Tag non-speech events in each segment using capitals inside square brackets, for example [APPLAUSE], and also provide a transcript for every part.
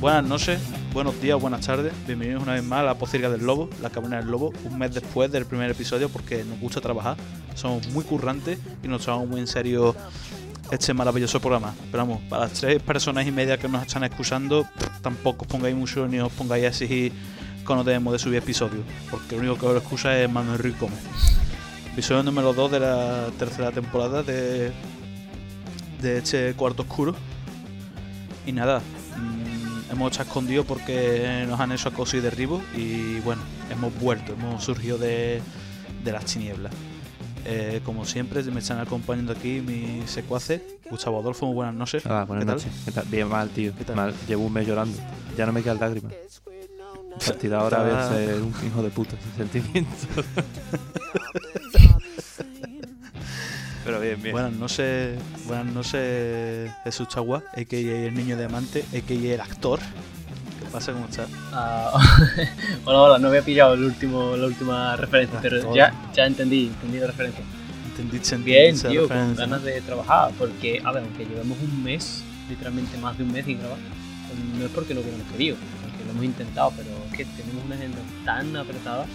Buenas noches, buenos días, buenas tardes. Bienvenidos una vez más a la Pocirga del Lobo, la caverna del Lobo, un mes después del primer episodio porque nos gusta trabajar. Somos muy currantes y nos tomamos muy en serio este maravilloso programa. Pero vamos, para las tres personas y media que nos están escuchando, tampoco os pongáis mucho ni os pongáis a exigir cuando debemos de subir episodios, porque lo único que os escucha es Manuel Ruiz Gómez. Episodio número 2 de la tercera temporada de, de este cuarto oscuro. Y nada, mm, hemos estado escondidos porque nos han hecho acoso y derribo y bueno, hemos vuelto, hemos surgido de, de las tinieblas. Eh, como siempre, me están acompañando aquí mis secuaces. Gustavo Adolfo, muy buenas noches. Hola, buenas ¿Qué tal? noches. ¿Qué tal? Bien mal, tío. ¿Qué tal? Mal. Llevo un mes llorando. Ya no me quedan lágrimas. A partir de ahora voy a ser un hijo de puta sin sentimientos. [LAUGHS] Pero bien, bien. Buenas noches, buenas noches Jesús Chagua, a.k.a. el niño diamante, a.k.a. el actor. ¿Qué pasa? ¿Cómo estás? Ah, [LAUGHS] hola, hola, no había pillado el último, la última referencia, Ah, pero todo. ya, ya entendí, entendí la referencia. ¿Entendiste? Bien, entendiste la tío, con ganas de trabajar, porque, a ver, aunque llevemos un mes, literalmente más de un mes sin grabar, no es porque no hubiéramos querido, porque lo hemos intentado, pero es que tenemos una agenda tan apretada,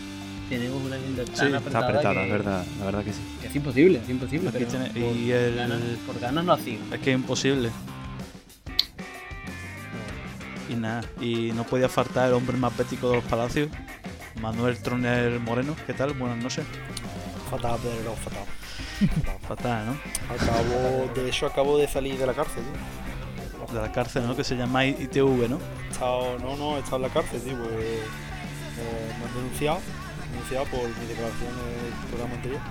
tenemos una agenda tan Sí, está Está apretada, apretada, que, es verdad. La verdad que sí. que es imposible, es imposible, pero tiene- por, y el- ganas, por ganas no hacía. Es que es imposible. Y nada, y no podía faltar el hombre más bético de los palacios, Manuel Troner Moreno. ¿Qué tal? Buenas noches. Fatal, Pedro, fatal. Fatal. Fatal, ¿no? Acabo, de hecho, acabo de salir de la cárcel, tío. De la cárcel, ¿no? Que se llama ITV, ¿no? He estado, no, no, he estado en la cárcel, tío, pues eh, me han denunciado, denunciado por mi declaración en el programa anterior.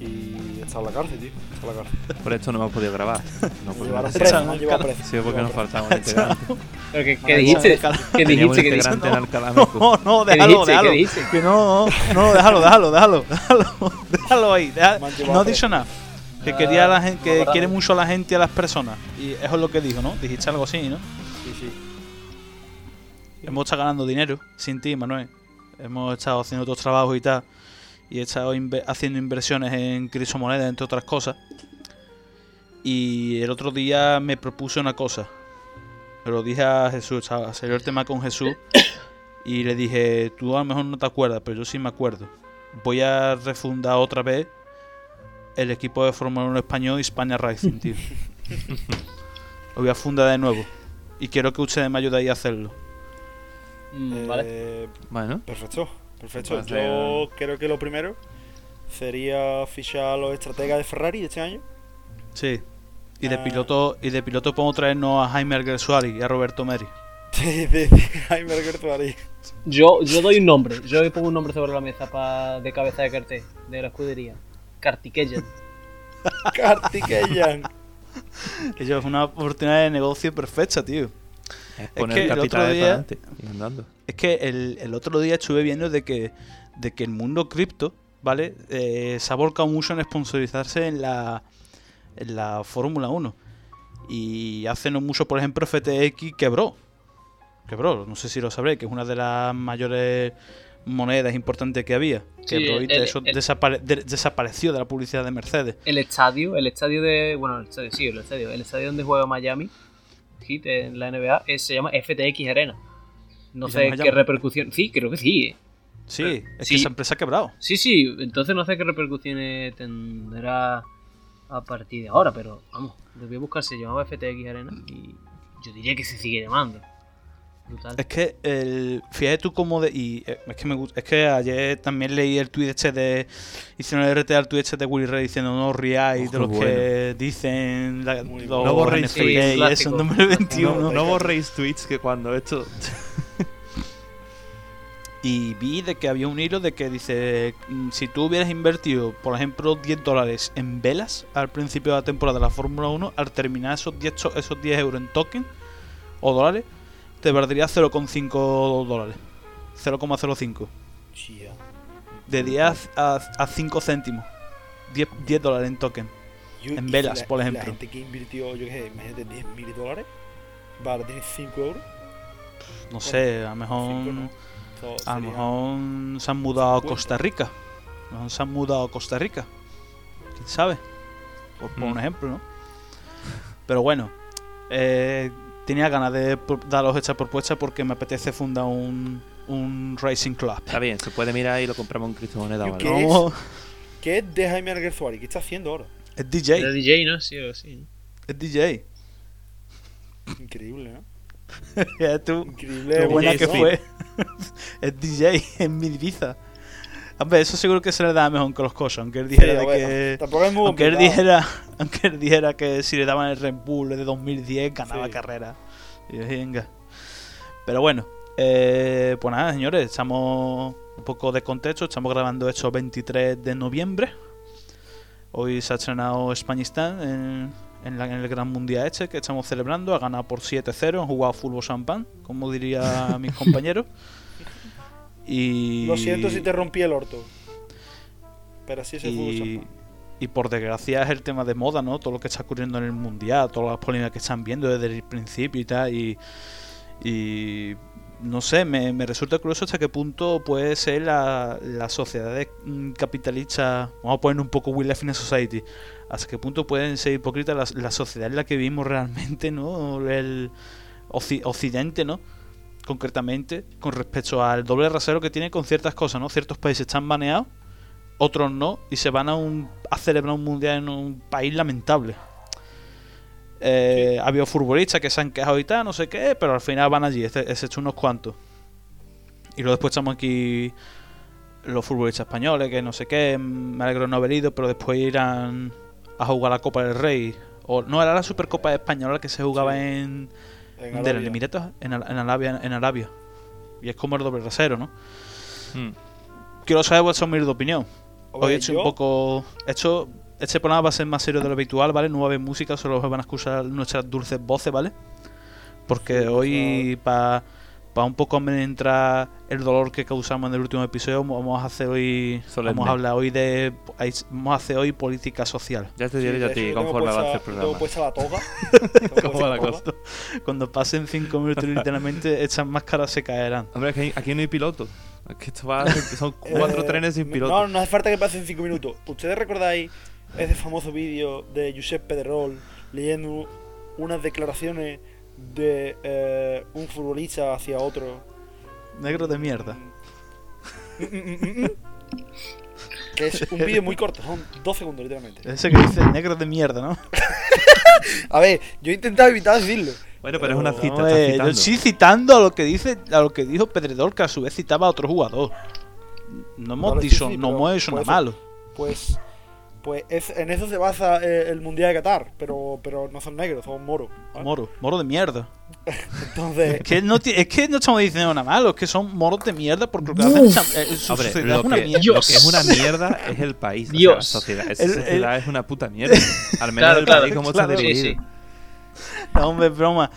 Y he estado en la cárcel, tío, he estado en la cárcel. [LAUGHS] Por esto no hemos podido grabar. No, llevaron preso, han llevado preso. Sí, porque nos faltaba un integrante. [LAUGHS] Pero que, que Vale, dijiste, Teníamos dijiste, que dijiste, no. [LAUGHS] No, no, ¿Qué déjalo, déjalo. ¿Qué? Que no, no, déjalo, déjalo, déjalo, déjalo, déjalo ahí. No dicho nada. Que quería a la gente, no que quiere mucho a la gente y a las personas. Y eso es lo que dijo, ¿no? Dijiste algo así, ¿no? Sí, sí. Hemos estado ganando dinero sin ti, Manuel. Hemos estado haciendo otros trabajos y tal. Y he estado inve- haciendo inversiones en criptomonedas, entre otras cosas. Y el otro día me propuse una cosa. Se lo dije a Jesús, estaba- salió el tema con Jesús. Y le dije, tú a lo mejor no te acuerdas, pero yo sí me acuerdo. Voy a refundar otra vez el equipo de Fórmula 1 español España Racing, tío. [LAUGHS] Lo voy a fundar de nuevo. Y quiero que ustedes me ayuden a hacerlo. Mm, vale. Eh, Bueno, perfecto, perfecto. Yo creo que lo primero sería fichar a los estrategas de Ferrari de este año. Sí. Y de Ah. piloto y de piloto podemos traernos a Jaime Alguersuari y a Roberto Meri. [LAUGHS] De, de, de Jaime Alguersuari. Yo, yo doy un nombre, yo pongo un nombre sobre la mesa pa- de cabeza de cartel, de la escudería. Kartikeyan. [LAUGHS] Kartikeyan. [LAUGHS] Eso es una oportunidad de negocio perfecta, tío. Es poner que el otro día- para adelante y andando. Es que el, el otro día estuve viendo de que, de que el mundo cripto, ¿vale? Eh, se ha volcado mucho en sponsorizarse en la, en la Fórmula 1. Y hace no mucho, por ejemplo, FTX quebró. Quebró, no sé si lo sabréis, que es una de las mayores monedas importantes que había. Sí, Quebró y de el- eso el- desapare- de- desapareció de la publicidad de Mercedes. El estadio, el estadio de. Bueno, el estadio, sí, el estadio. El estadio donde juega Miami, Heat en la NBA, es- se llama FTX Arena. No ¿Y se sé qué repercusión. Sí, creo que sí. Sí, es Sí. que esa empresa ha quebrado. Sí, sí, entonces no sé qué repercusiones tendrá a partir de ahora, pero vamos, lo voy a buscar, se llamaba FTX Arena y yo diría que se sigue llamando. Brutal. Es que el fíjate tú cómo de y eh, es que me es que ayer también leí el tweet este de hicieron el RT al tweet este de Willy Ray diciendo no riáis de Ojo, lo que dicen la- los. No borréis tweets. y eso. 2021. No, No borréis tweets que cuando esto. Y vi de que había un hilo de que dice, mm, si tú hubieras invertido, por ejemplo, 10 dólares en velas al principio de la temporada de la Fórmula 1, al terminar esos 10, cho- esos 10 euros en token o dólares, te valdría 0,5 dólares. 0,05. Chía. De 10 a, a 5 céntimos. 10, 10 dólares en token. Yo- En velas, la- por ejemplo. La gente que invirtió, yo qué sé, imagínate, 10 mil dólares, vale, tienes 5 euros. No sé, a lo mejor. no. A lo mejor se han mudado a 50. Costa Rica. A lo mejor se han mudado a Costa Rica. ¿Quién sabe? Por, por un Mm. ejemplo, ¿no? Pero bueno, eh, tenía ganas de daros esta propuesta porque me apetece fundar un, un Racing Club. Está bien, se puede mirar y lo compramos en criptomonedas. Yo ¿vale? ¿Qué es? ¿Qué es de Jaime Alguersuari? ¿Qué está haciendo ahora? es DJ, DJ, ¿no? Sí, así. ¿no? es DJ. Increíble, ¿no? [LAUGHS] Ya tú, Increíble. qué buena DJ que fue. [LAUGHS] es DJ en mi Ibiza. Hombre, eso seguro que se le da mejor que los cosas, aunque él Sí, dijera de bueno, que... Tampoco es muy Aunque él, dijera, aunque él dijera que si le daban el Red Bull de 2010 ganaba Sí. carrera. Y venga. Pero bueno, eh, pues nada, señores, estamos un poco de contexto. Estamos grabando esto 23 de noviembre. Hoy se ha estrenado Españistán en, en, la- en el Gran Mundial este que estamos celebrando. Ha ganado por 7-0, han jugado fútbol champán, como diría mis [LAUGHS] compañeros. Y... Lo siento si te rompí el orto. Pero así es el fútbol y, champán. y por desgracia es el tema de moda, ¿no? Todo lo que está ocurriendo en el mundial, todas las polémicas que están viendo desde el principio y tal. Y, y no sé, me, me resulta curioso hasta qué punto puede ser la, la sociedad mm, capitalista. Vamos a poner un poco Will Life in a Society. Hasta qué punto pueden ser hipócritas la, la sociedad en la que vivimos realmente, ¿no? El occi- occidente, ¿no? Concretamente con respecto al doble rasero que tiene con ciertas cosas, ¿no? Ciertos países están baneados, otros no, y se van a, un, a celebrar un mundial en un país lamentable. Eh, Ha habido futbolistas que se han quejado y tal, no sé qué, pero al final van allí, excepto unos cuantos. Y luego después estamos aquí los futbolistas españoles, que no sé qué, me alegro de no haber ido, pero después irán a jugar la Copa del Rey. O, no, era la Supercopa Española que se jugaba Sí. en, En de los. Emiratos en, en Arabia, en Arabia. Y es como el doble rasero, ¿no? Mm. Quiero saber vuestra humilde opinión. Hoy he hecho yo- un poco. Esto, este programa va a ser más serio de lo habitual, ¿vale? No va a haber música, solo van a escuchar nuestras dulces voces, ¿vale? Porque Sí, hoy, para un poco entrar el dolor que causamos en el último episodio, vamos a hacer hoy. Solemne. Vamos a hablar hoy de. Vamos a hacer hoy política social. Ya te diré yo de a ti conforme avance el yo Tengo programa. puesta la toga. [LAUGHS] ¿Cómo la cosa? Cuando pasen cinco minutos, literalmente, [LAUGHS] estas máscaras se caerán. Hombre, que aquí no hay piloto. Es que esto va, [LAUGHS] son cuatro Eh, trenes sin no- piloto. No, no hace falta que pasen 5 minutos. ¿Ustedes recordáis ese famoso vídeo de Josep Pedrerol leyendo unas declaraciones de eh, un futbolista hacia otro? Negro de mierda. Mm, mm, mm, mm, mm. Que es un vídeo muy corto, son dos segundos literalmente. Ese que dice negro de mierda, ¿no? [LAUGHS] A ver, yo he intentado evitar decirlo. Bueno, pero es una No, cita, No, estás eh, yo citando. sí citando a lo que dice, a lo que dijo Pedredor, que a su vez citaba a otro jugador. No hemos sí, dicho, sí, no hemos hecho nada malo. Pues, pues es- en eso se basa eh, el Mundial de Qatar, pero, pero no son negros, son moros. ¿vale? Moro, moro de mierda. [LAUGHS] Entonces, Es que, no, es que no estamos diciendo nada malo, es que son moros de mierda porque lo que hacen es- su Hombre, sociedad lo es una que, mierda. lo Dios. que es una mierda es el país. o sea, Dios. la sociedad. Esa El- sociedad es una puta mierda. Al menos Claro, el claro, país como claro. está Sí, dividido. sí. No, hombre, broma.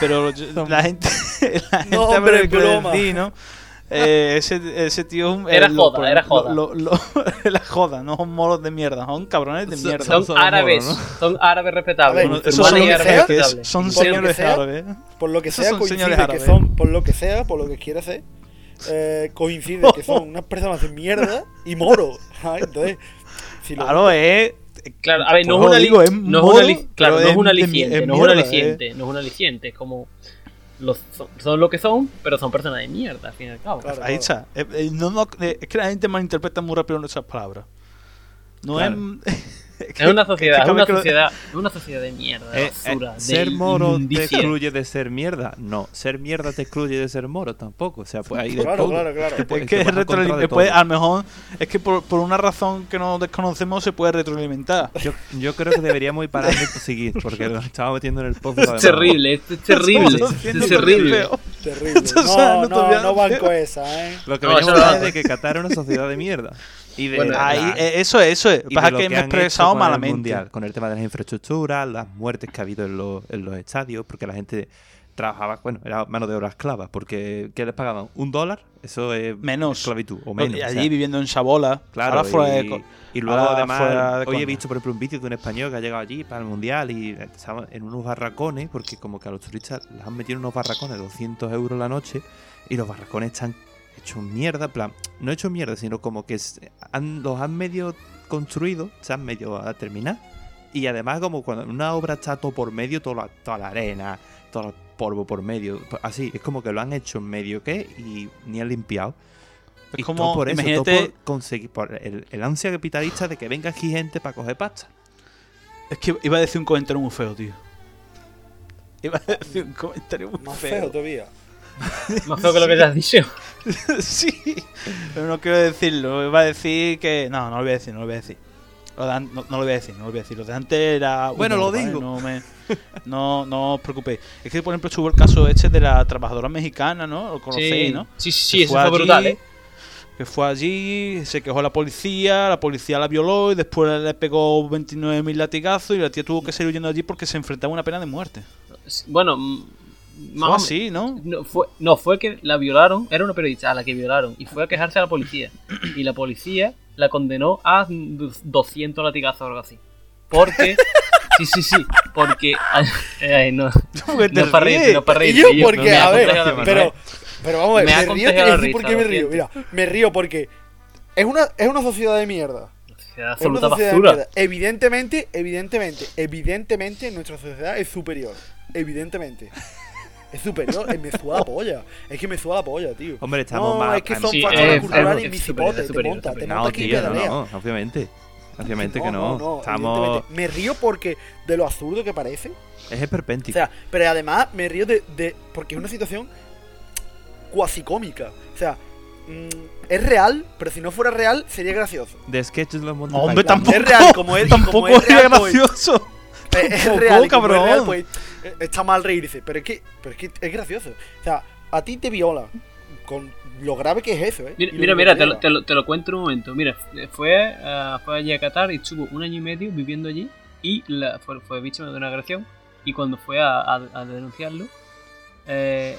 Pero yo- [LAUGHS] la gente. [LAUGHS] La gente No, hombre, broma. decir, ¿no? Eh, ese, ese tío es un- Era eh, lo- joda, era joda. Lo, lo- lo- [LAUGHS] era joda, no son moros de mierda, son cabrones de mierda. Son Son árabes, moros, son árabes respetables. Ver, Bueno, son, que árabes sea, que es- respetables. son Por lo que señores sea, árabes. por lo que sea, son señores que árabes. son, por lo que sea, por lo que quiera ser, eh, coincide que son [LAUGHS] unas personas de mierda y moros. ¿sabes? Entonces, si lo- Claro, es. Claro, a ver, no es una no es una claro, no es es un de mi- aliciente, no es un aliciente, no es un aliciente, es como los, son, son lo que son, pero son personas de mierda, al fin y al cabo. Claro, Ahí claro. está. Eh, eh, no, no, eh, es que la gente malinterpreta muy rápido nuestras palabras. No Claro. es. [LAUGHS] [LAUGHS] Es una sociedad, es cada una que sociedad, es una sociedad de mierda, de Eh, eh, basura, de ¿Ser moro te excluye de ser mierda? No. ¿Ser mierda te excluye de ser moro? Tampoco. O sea, pues ahí de Claro, todo. claro, claro. Te Es que es de puede- a lo mejor es que por, por una razón que no desconocemos se puede retroalimentar. Yo, yo creo que deberíamos ir parando y seguir, porque nos estamos metiendo en el pozo. Es terrible, esto es terrible, es terrible. Terrible. [LAUGHS] No, no, todavía no banco esa, ¿eh? Lo que No, no. hablando es de que Qatar es una sociedad de mierda. Y de Bueno, Ahí, eh, eso es, eso es. y Pasa de lo que me he han hecho expresado con el malamente. Mundial, con el tema de las infraestructuras, las muertes que ha habido en los, en los estadios, porque la gente trabajaba, bueno, era mano de obra esclava, porque ¿qué les pagaban? ¿Un dólar? Eso es Menos. esclavitud, o menos. allí o sea, viviendo en Sabola. Claro, ahora fuera de y, co- y luego además, fuera de hoy he visto por ejemplo un vídeo de un español que ha llegado allí para el mundial y estaba en unos barracones, porque como que a los turistas les han metido en unos barracones de 200 euros la noche y los barracones están hechos mierda, en plan, no hechos mierda, sino como que han- los han medio construido, se han medio a terminar y además como cuando una obra está todo por medio, toda la, toda la arena, todo el polvo por medio, así, es como que lo han hecho en medio que y ni han limpiado. Es Y como, todo por eso, todo por conseguir por el, el ansia capitalista de que venga aquí gente para coger pasta. es que iba a decir un comentario muy feo, tío. Iba a decir un comentario muy Más feo. feo todavía. [LAUGHS] Más feo que lo que te has dicho. [LAUGHS] sí, pero no quiero decirlo. Iba a decir que. No, no lo voy a decir, no lo voy a decir. Lo de an- no, no lo voy a decir, no lo voy a decir. Lo de antes era. Bueno, humor, lo ¿vale? digo. No, me, no, no os preocupéis. Es que, por ejemplo, estuvo el caso este de la trabajadora mexicana, ¿no? Lo conocéis, Sí, ¿no? sí, sí, Que eso fue allí, brutal, ¿eh? Que fue allí, se quejó a la policía, la policía la violó y después le pegó 29.000 latigazos y la tía tuvo que salir huyendo allí porque se enfrentaba a una pena de muerte. Bueno, mm, Fue así, ¿no? No fue, no, fue que la violaron, era una periodista a la que violaron, y fue a quejarse a la policía. Y la policía la condenó a 200 latigazos o algo así. Porque. Sí, sí, sí. Porque. ay, no, no para reírte, no para reírte. yo, yo- porque, a ver, pero, pero vamos a ver, Me me, río, te decir por qué me río. Mira, me río porque es una, es una sociedad de mierda. Absoluta basura. Evidentemente, evidentemente, evidentemente nuestra sociedad es superior. Evidentemente. Es superior, es me suda la [LAUGHS] polla. Es que me suda la polla, tío. Hombre, estamos no, más. es que son Sí, factores es- culturales es y mi superior, cipote, es te monta, te monta No, tío, no, no, obviamente. Obviamente que No, no. no, Estamos. Me río porque de lo absurdo que parece. Es O esperpéntico. sea, pero además me río de, de- porque es una situación cuasi cómica. O sea, mm, es real, pero si no fuera real sería gracioso. de sketches los Monty No, hombre, tampoco. Es real, como es- tampoco como es real, pues- gracioso. [LAUGHS] Es, es Tampoco, real, y como es cabrón. real, pues está mal reírse, pero es que pero es que es gracioso. O sea, a ti te viola con lo grave que es eso, ¿eh? Mira, mira, te lo, te lo- te lo cuento en un momento. Mira, fue, fue allí a Qatar y estuvo un año y medio viviendo allí y la- fue, fue víctima de una agresión. Y cuando fue a, a- a denunciarlo, eh,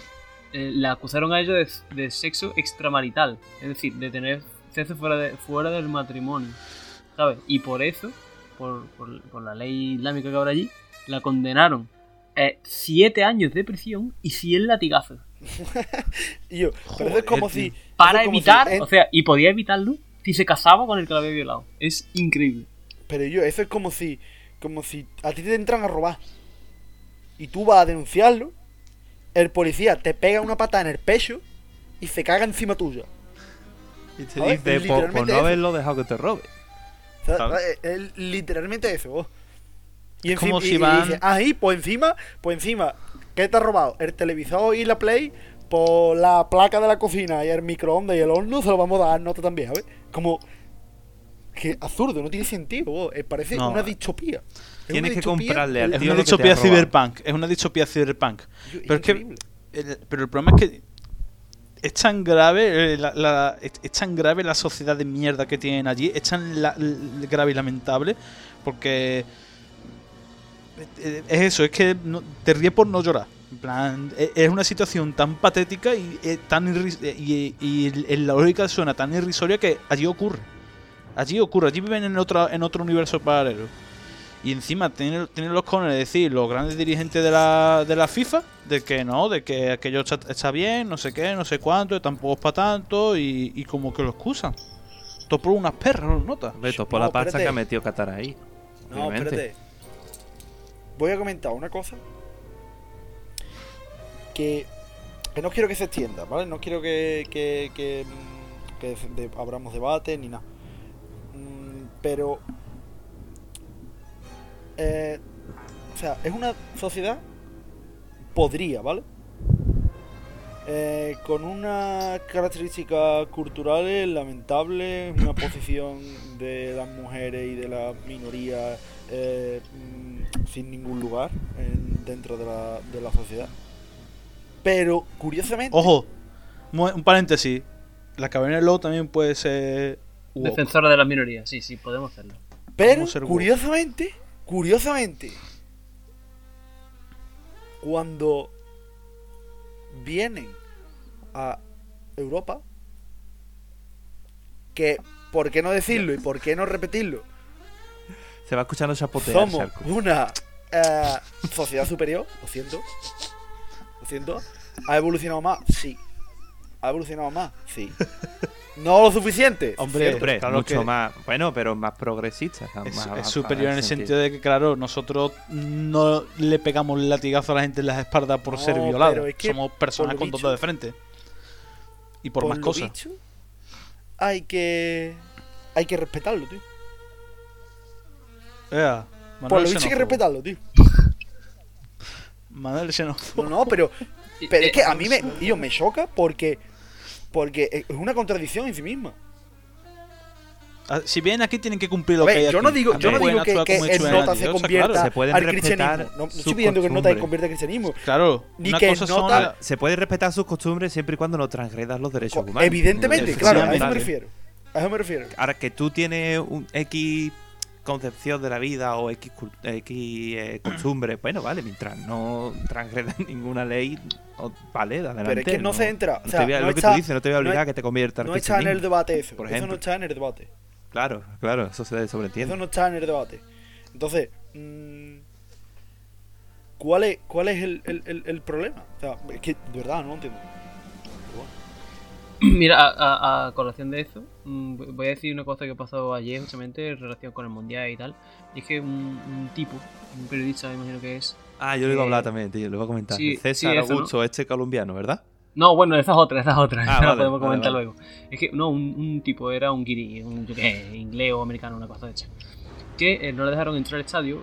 eh, la acusaron a ella de, de sexo extramarital, es decir, de tener sexo fuera, de, fuera del matrimonio, ¿sabes? Y por eso, por, por- por la ley islámica que habrá allí, la condenaron eh, siete años de prisión y 100 latigazos. [LAUGHS] Y yo, pero eso es como Joder, si. para como evitar, si o sea, y podía evitarlo si se casaba con el que la había violado. Es increíble. Pero yo, eso es como si. Como si a ti te entran a robar. Y tú vas a denunciarlo. El policía te pega una pata en el pecho. Y se caga encima tuya. Y te dice, por, por literalmente no haberlo dejado que te robe. Es- es literalmente eso. vos. Y como encima, si y- dice, ahí, pues encima, pues encima, ¿qué te has robado? El televisor y la Play, por la placa de la cocina y el microondas y el horno se lo vamos a dar nota también, ¿sabes? Como que absurdo, no tiene sentido, vos. Eh, parece No. una distopía. Es Tienes una que distopía, comprarle al el- Es tío una distopía cyberpunk. Es una distopía cyberpunk. Yo- Pero es que-. El- pero el problema es que es tan grave eh, la, es, tan grave la sociedad de mierda que tienen allí es tan la- grave y lamentable porque eh, es eso es que te ríes por no llorar. En plan e- es una situación tan patética y eh, tan eh, y, y en la lógica suena tan irrisoria que allí ocurre. Allí ocurre allí viven en otro en otro universo paralelo y encima tienen, tienen los cones de decir los grandes dirigentes de la, de la FIFA de que no, de que aquello está, está bien, no sé qué, no sé cuánto, tampoco es para tanto y, y como que lo excusan. Todo por unas perras, ¿lo notas? Hombre, todo por No, la pasta espérate. que ha metido Qatar ahí. No, obviamente. espérate. Voy a comentar una cosa que, que no quiero que se extienda, ¿vale? No quiero que, que, que, que se- de- abramos debate ni nada. Mm, Pero, eh, o sea, es una sociedad, podría, ¿vale? Eh, con unas características culturales lamentables, una [COUGHS] posición de las mujeres y de las minorías eh, mm, sin ningún lugar en- dentro de la, de la sociedad. Pero, curiosamente, Ojo, un paréntesis. La caverna del lobo también puede ser. woke. Defensora de las minorías, sí, sí, podemos hacerlo. pero woke. Curiosamente, cuando vienen a Europa, que, ¿por qué no decirlo y por qué no repetirlo? Se va escuchando chapotear. Somos Sarko. una eh, sociedad superior, lo siento. Lo siento. ¿Ha evolucionado más? Sí. ¿Ha evolucionado más? Sí. ¿No lo suficiente? [LAUGHS] Hombre. Hombre, Claro mucho que- más. Bueno, pero más progresista. Es, más es avanzada superior en el sentido de que, claro, nosotros no le pegamos latigazo a la gente en las espaldas por No, ser pero violados. es que, Somos personas con dos dicho- de frente. Y por, más lo cosas. dicho, hay que. Hay que respetarlo, tío. Ea, Por lo dicho hay que respetarlo, tío. [LAUGHS] Manuel xenófobo. No, no, pero. Pero es que a mí me, yo, me choca porque. Porque es una contradicción en sí misma. Ah, Si bien aquí tienen que cumplir lo que hay yo no aquí. digo, yo no digo que, que el nota se convierta claro. Se pueden al respetar cristianismo. No, no estoy pidiendo que el nota se convierta al cristianismo. Claro, Ni una que cosa son nota- la- Se puede respetar sus costumbres siempre y cuando no transgredas los derechos Co- humanos. Evidentemente, claro, a eso me refiero. A eso me refiero. Ahora que tú tienes un X concepción de la vida o X, X eh, costumbres, [CLEARS THROAT] bueno, vale, mientras no transgredas [LAUGHS] ninguna ley, o- vale, adelante. Pero es que no, se entra. O no sea, te voy a- no lo que tú dices, no te voy a no obligar a que te conviertas No está en el debate eso. por Eso no está en el debate. Claro, claro, eso se Eso sobreentiende. no está en el debate. Entonces, mm, ¿cuál es, cuál es el, el- el- el problema? O sea, es que de verdad no lo entiendo. [CLEARS THROAT] Mira, a, a- a colación de eso, mm, voy a decir una cosa que pasó ayer justamente en relación con el mundial y tal. Y es que un, un tipo, un periodista, me imagino que es. Ah, yo le iba a Eh, hablar también, tío, le voy a comentar. sí, César sí. Augusto, este colombiano, ¿verdad? No, bueno, esa es otra, esa es otra. Ah, [LAUGHS] esa la podemos comentar vale. luego. Es que, no, un, un tipo era un guiri, un sé, inglés o americano, una cosa de hecha. Que eh, no le dejaron entrar al estadio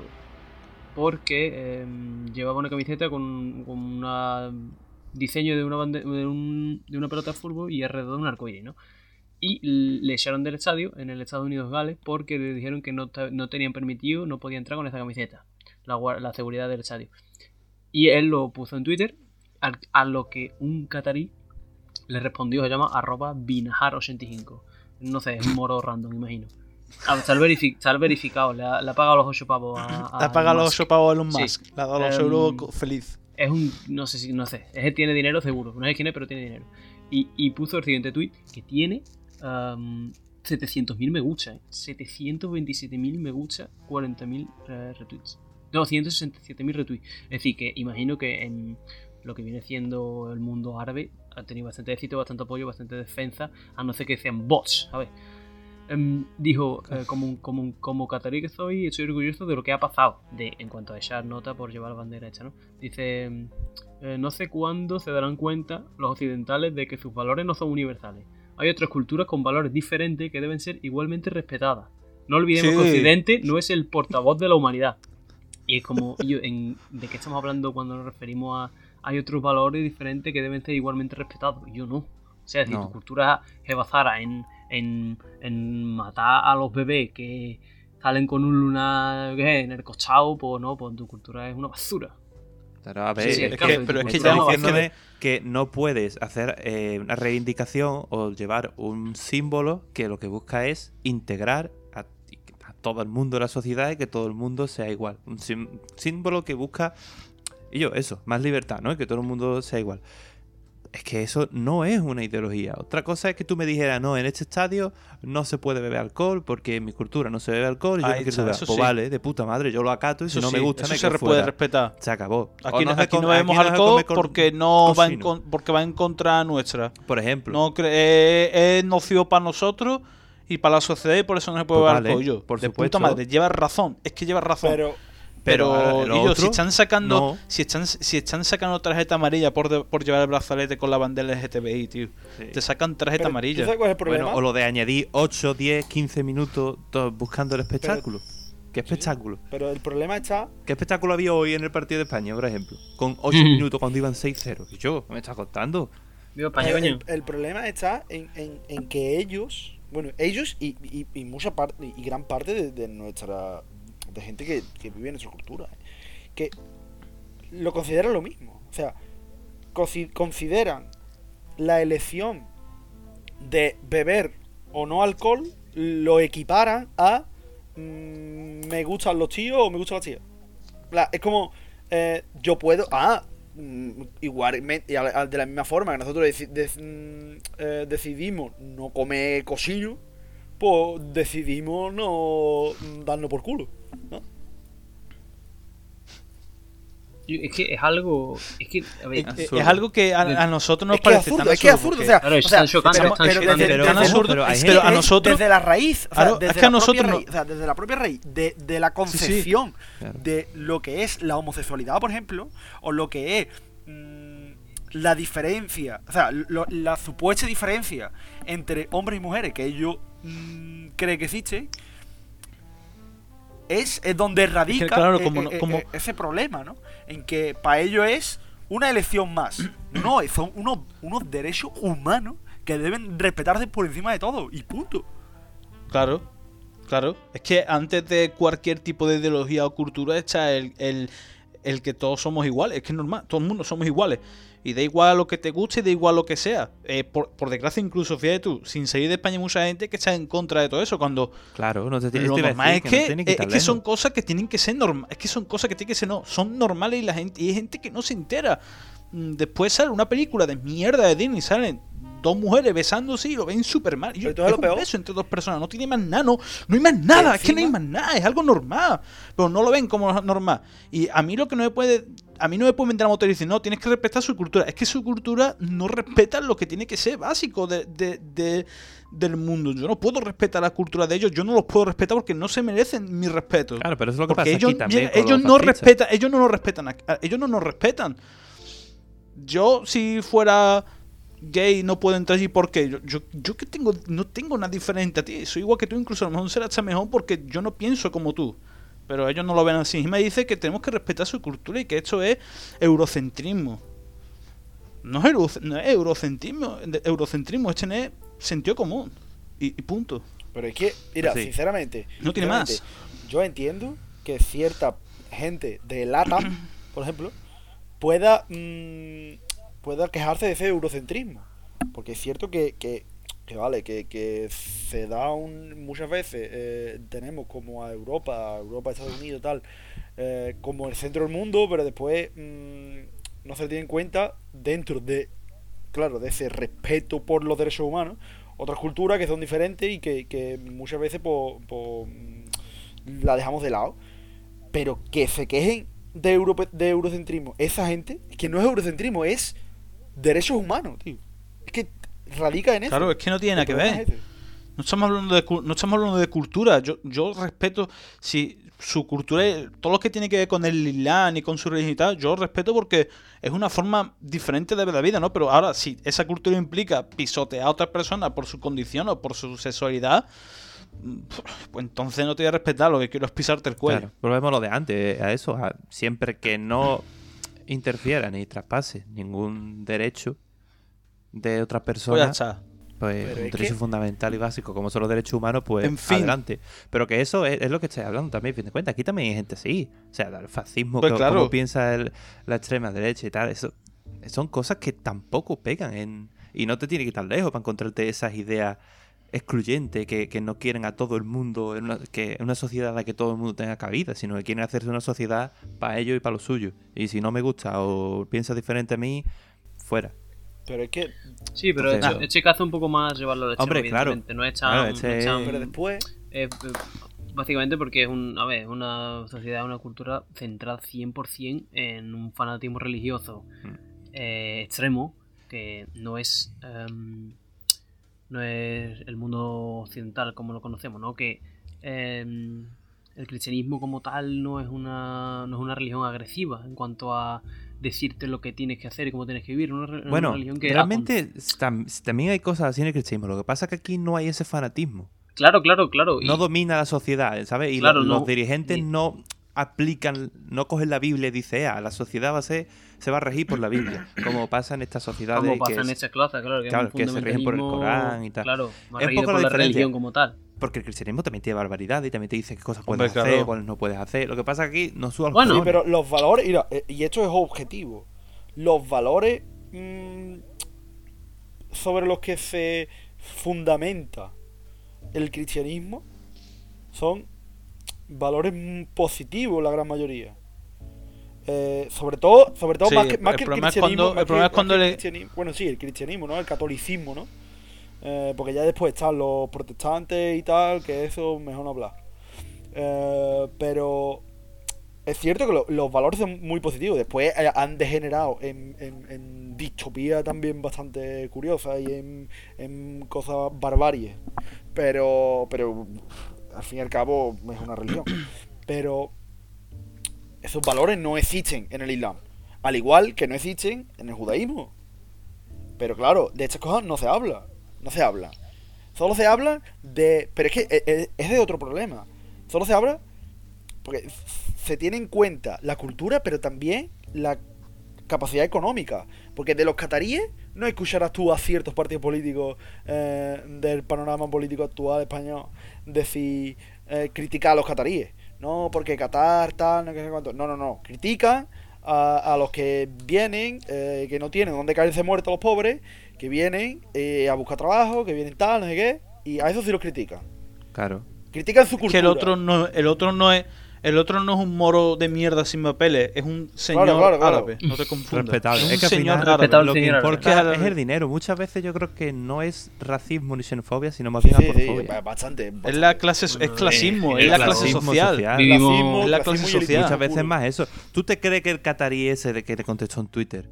porque eh, llevaba una camiseta con, con un diseño de una, bande- de, un- de una pelota de fútbol y alrededor de un arcoíris, ¿no? Y le echaron del estadio en el Estados Unidos Gales porque le dijeron que no, no tenían permitido, no podía entrar con esa camiseta, la, seguridad del estadio. Y él lo puso en Twitter, a lo que un catarí le respondió, se llama arroba binahar85. No sé, es un moro random, imagino. Ah, está, verifi- está verificado, le ha, le ha pagado los 8 pavos a, a Te ha pagado los Musk. 8 pavos a Elon Sí. Musk. Le ha dado los Em, euros feliz. Es un, no sé si, no sé, es él tiene dinero seguro, no sé quién es, pero tiene dinero. Y, y puso el siguiente tweet que tiene um, 700.000 me gusta, ¿eh? 727.000 me gusta, 40.000 eh, retweets. No, 167.000 retweets. Es decir, que imagino que en lo que viene siendo el mundo árabe ha tenido bastante éxito, bastante apoyo, bastante defensa, a no ser que sean bots, ¿sabes? Em, dijo, eh, como, un- como, un- como catarí que soy, estoy orgulloso de lo que ha pasado, de, en cuanto a echar nota por llevar la bandera hecha, ¿no? Dice, em, eh, no sé cuándo se darán cuenta los occidentales de que sus valores no son universales. Hay otras culturas con valores diferentes que deben ser igualmente respetadas. No olvidemos Sí. que Occidente no es el portavoz de la humanidad. Y es como, [LAUGHS] yo, en- ¿de qué estamos hablando cuando nos referimos a hay otros valores diferentes que deben ser igualmente respetados? Yo no. O sea, si No. tu cultura se basara en, en, en matar a los bebés que salen con un lunar ¿qué sé, en el costado, pues no, pues tu cultura es una basura. Pero a ver, Sí, sí, es que, pero es que ya diciéndome que no puedes hacer eh, una reivindicación o llevar un símbolo que lo que busca es integrar a, a todo el mundo de la sociedad y que todo el mundo sea igual. Un símbolo que busca, y yo, eso, más libertad, ¿no? Que todo el mundo sea igual. Es que eso no es una ideología. Otra cosa es que tú me dijeras, no, en este estadio no se puede beber alcohol porque en mi cultura no se bebe alcohol y yo no quiero beber. eso Pues sí. vale, de puta madre, yo lo acato y si Eso no sí, me gusta eso me se puede respetar. Se acabó. Aquí, no aquí come- no bebemos aquí alcohol porque no va en con- porque va en contra nuestra. Por ejemplo. No eh, es nocivo para nosotros y para la sociedad y por eso no se puede Pues beber vale, alcohol. Yo, por de supuesto. puta madre, llevas razón. Es que llevas razón. Pero, Pero, yo, otro, si están sacando, no. si están, si están sacando tarjeta amarilla por, de- por llevar el brazalete con la bandera LGTBI, tío. Sí. Te sacan tarjeta pero ¿tú amarilla. sabes cuál es el problema? Bueno, o lo de añadir 8, 10, 15 minutos to- buscando el espectáculo. ¿Qué espectáculo? Pero el problema está. ¿Qué espectáculo había hoy en el partido de España, por ejemplo? Con [LAUGHS] 8 minutos cuando iban 6-0. Y yo, ¿qué me estás contando? España, el, coño. el- el problema está en, en- en que ellos, bueno, ellos y, y- y mucha parte y gran parte de, de nuestra de gente que, que vive nuestra cultura, ¿eh? que lo consideran lo mismo. O sea, consi- consideran la elección de beber o no alcohol, lo equiparan a mm, me gustan los tíos o me gustan las tías. Es como, eh, yo puedo, ah, mm, igualmente, de la misma forma que nosotros mm, eh, decidimos no comer cochino, pues decidimos no mm, darnos por culo. ¿No? Yo- Es que es algo. Es que. A ver, Es, absurdo. es algo que a, a nosotros nos es que es parece absurdo, tan es que es absurdo absurdo. porque- O sea, Claro, o pero, desde, absurdo, hay a nosotros- desde la raíz, o sea, Claro, desde es que la a nosotros propia no- raíz, o sea, desde la propia raíz de, de la concepción Claro. de lo que es la homosexualidad, por ejemplo, o lo que es mm, la diferencia, o sea, lo- la supuesta diferencia entre hombres y mujeres que ellos mm, creen que existe, es, es donde radica claro, eh, como eh, no- eh, como- eh, ese problema, ¿no? En que para ellos es una elección más. [CLEARS THROAT] No, son unos, unos derechos humanos que deben respetarse por encima de todo. Y punto. Claro, claro. Es que antes de cualquier tipo de ideología o cultura está el, el, el que todos somos iguales. Es que es normal, todo el mundo somos iguales. Y da igual lo que te guste y da igual lo que sea. Eh, por, por desgracia, incluso, fíjate tú, sin salir de España hay mucha gente que está en contra de todo eso. Cuando Claro, no te tiene lo normal es que, no tiene es que son cosas que tienen que ser normales. Es que son cosas que tienen que ser no. Son normales y la gente y hay gente que no se entera. Mm, Después sale una película de mierda de Disney, salen dos mujeres besándose y lo ven súper mal. Yo, todo es lo un peor. beso entre dos personas, no tiene más nada, no, no hay más nada, es que no hay más nada, es algo normal. Pero no lo ven como normal. Y a mí lo que no me puede. A mí no me puede vender a motor y decir, no, tienes que respetar su cultura. Es que su cultura no respeta lo que tiene que ser básico de, de- de- del mundo. Yo no puedo respetar la cultura de ellos, yo no los puedo respetar porque no se merecen mi respeto. Claro, pero eso es lo que Porque pasa ellos, aquí también. ellos los no respetan, ellos no nos respetan, ellos no nos respetan. Yo si fuera gay no puedo entrar allí porque yo, yo, yo que tengo, no tengo nada diferente a ti, soy igual que tú, incluso a lo mejor será hasta mejor porque yo no pienso como tú. Pero ellos no lo ven así. Y me dice que tenemos que respetar su cultura y que esto es eurocentrismo. No es, euro- no es eurocentrismo, eurocentrismo, es tener sentido común. Y, y punto. Pero es que, mira, Pues sí. sinceramente. No tiene sinceramente, Yo entiendo que cierta gente de LATAM, [CLEARS THROAT] por ejemplo, pueda, mm, pueda quejarse de ese eurocentrismo. Porque es cierto que, que, que vale, que, que se da un, muchas veces, eh, tenemos como a Europa, Europa, Estados Unidos, tal, eh, como el centro del mundo, pero después mm, no se tiene en cuenta dentro de, claro, de ese respeto por los derechos humanos, otras culturas que son diferentes y que, que muchas veces pues, pues, mm, la dejamos de lado. Pero que se quejen de, europe- de eurocentrismo esa gente, que no es eurocentrismo, es derechos humanos, tío. Radica en eso. Claro, es que no tiene nada que ver. es. No estamos hablando de, no estamos hablando de cultura. Yo, yo respeto si su cultura, todo lo que tiene que ver con el Islam y con su religión y tal, yo respeto porque es una forma diferente de ver la vida, ¿no? Pero ahora, si esa cultura implica pisotear a otra persona por su condición o por su sexualidad, pues entonces no te voy a respetar. Lo que quiero es pisarte el cuello. Claro, volvemos a lo de antes, a eso, a siempre que no interfiera ni traspase ningún derecho de Pues personas, está. pues Pero un es derecho que- fundamental y básico como son los derechos humanos, pues En fin. adelante. Pero que eso es, es lo que estáis hablando también, a fin de cuentas. Aquí también hay gente así. O sea, el fascismo, Pues claro. como piensa el- la extrema derecha y tal, eso son cosas que tampoco pegan en... Y no te tiene que ir tan lejos para encontrarte esas ideas excluyentes que, que no quieren a todo el mundo, en una, que en una sociedad en la que todo el mundo tenga cabida, sino que quieren hacerse una sociedad para ellos y para los suyos. Y si no me gusta o piensa diferente a mí, fuera. Pero es que, Sí, pero Entonces, este, este caso es un poco más llevarlo al extremo, Hombre, claro. evidentemente. No es tan, Claro, no este- es tan- pero después, eh, básicamente porque es un, a ver, una sociedad, una cultura centrada 100% en un fanatismo religioso Mm. eh, extremo, que no es em, no es el mundo occidental como lo conocemos, ¿no? Que em, el cristianismo como tal no es una no es una religión agresiva en cuanto a decirte lo que tienes que hacer y cómo tienes que vivir, una, Bueno, religión que realmente tam- también hay cosas así en el cristianismo. Lo que pasa es que aquí no hay ese fanatismo. Claro, claro, claro. y- No domina la sociedad, ¿sabes? Y Claro, los no. dirigentes Y- no aplican, no cogen la Biblia y dicen, ah, la sociedad va a ser, se va a regir por la Biblia, como pasa en estas sociedades como pasa en es- estas clases, claro, que, claro, es que se rigen por el Corán y tal. Claro, más Es poco por la la religión como tal. Porque el cristianismo también tiene barbaridad y también te dice qué cosas puedes Hombre, hacer, claro. cuáles no puedes hacer. Lo que pasa aquí no suba los Bueno, sí, pero los valores, mira, eh, y esto es objetivo, los valores mm, sobre los que se fundamenta el cristianismo son valores mm, positivos la gran mayoría. Eh, sobre todo, sobre todo Sí, más que, el más que el problema es cristianismo. cuando- más el problema que- es cuando más que el le- cristianismo- Bueno, sí, el cristianismo, ¿no? El catolicismo, ¿no? Eh, porque ya después están los protestantes y tal, que eso mejor no hablar. Eh, pero es cierto que lo- los valores son muy positivos. Después eh, han degenerado en, en, distopía también bastante curiosa y en, en cosas barbaries. Pero, pero al fin y al cabo es una religión. Pero esos valores no existen en el Islam. Al igual que no existen en el judaísmo. Pero claro, de estas cosas no se habla. No se habla. Solo se habla de... Pero es que eh, eh, es de otro problema. Solo se habla porque se tiene en cuenta la cultura, pero también la capacidad económica. Porque de los cataríes no escucharás tú a ciertos partidos políticos eh, del panorama político actual español decir, eh, criticar a los cataríes. No, porque Qatar, tal, no sé cuánto. No, no, no. Critican a, a los que vienen, eh, que no tienen donde caerse muertos los pobres, que vienen eh, a buscar trabajo, que vienen tal, no sé qué. Y a eso sí los critican. Claro. Critican su Es cultura. que el otro no, el otro no es. El otro no es un moro de mierda sin papeles, es un señor Claro, claro, claro. árabe. No te confundas. Respetable. Es Es un que al señor final árabe. Lo que importa Es es árabe. el dinero. Muchas veces yo creo que no es racismo ni xenofobia, sino más bien sí, sí, aporofobia. bastante, Es bastante. la clase, es clasismo, eh, es la clase social. social. Vivimos- Racismo, Es la clase social. Muchas veces más eso. ¿Tú te crees que el catarí ese de que te contestó en Twitter?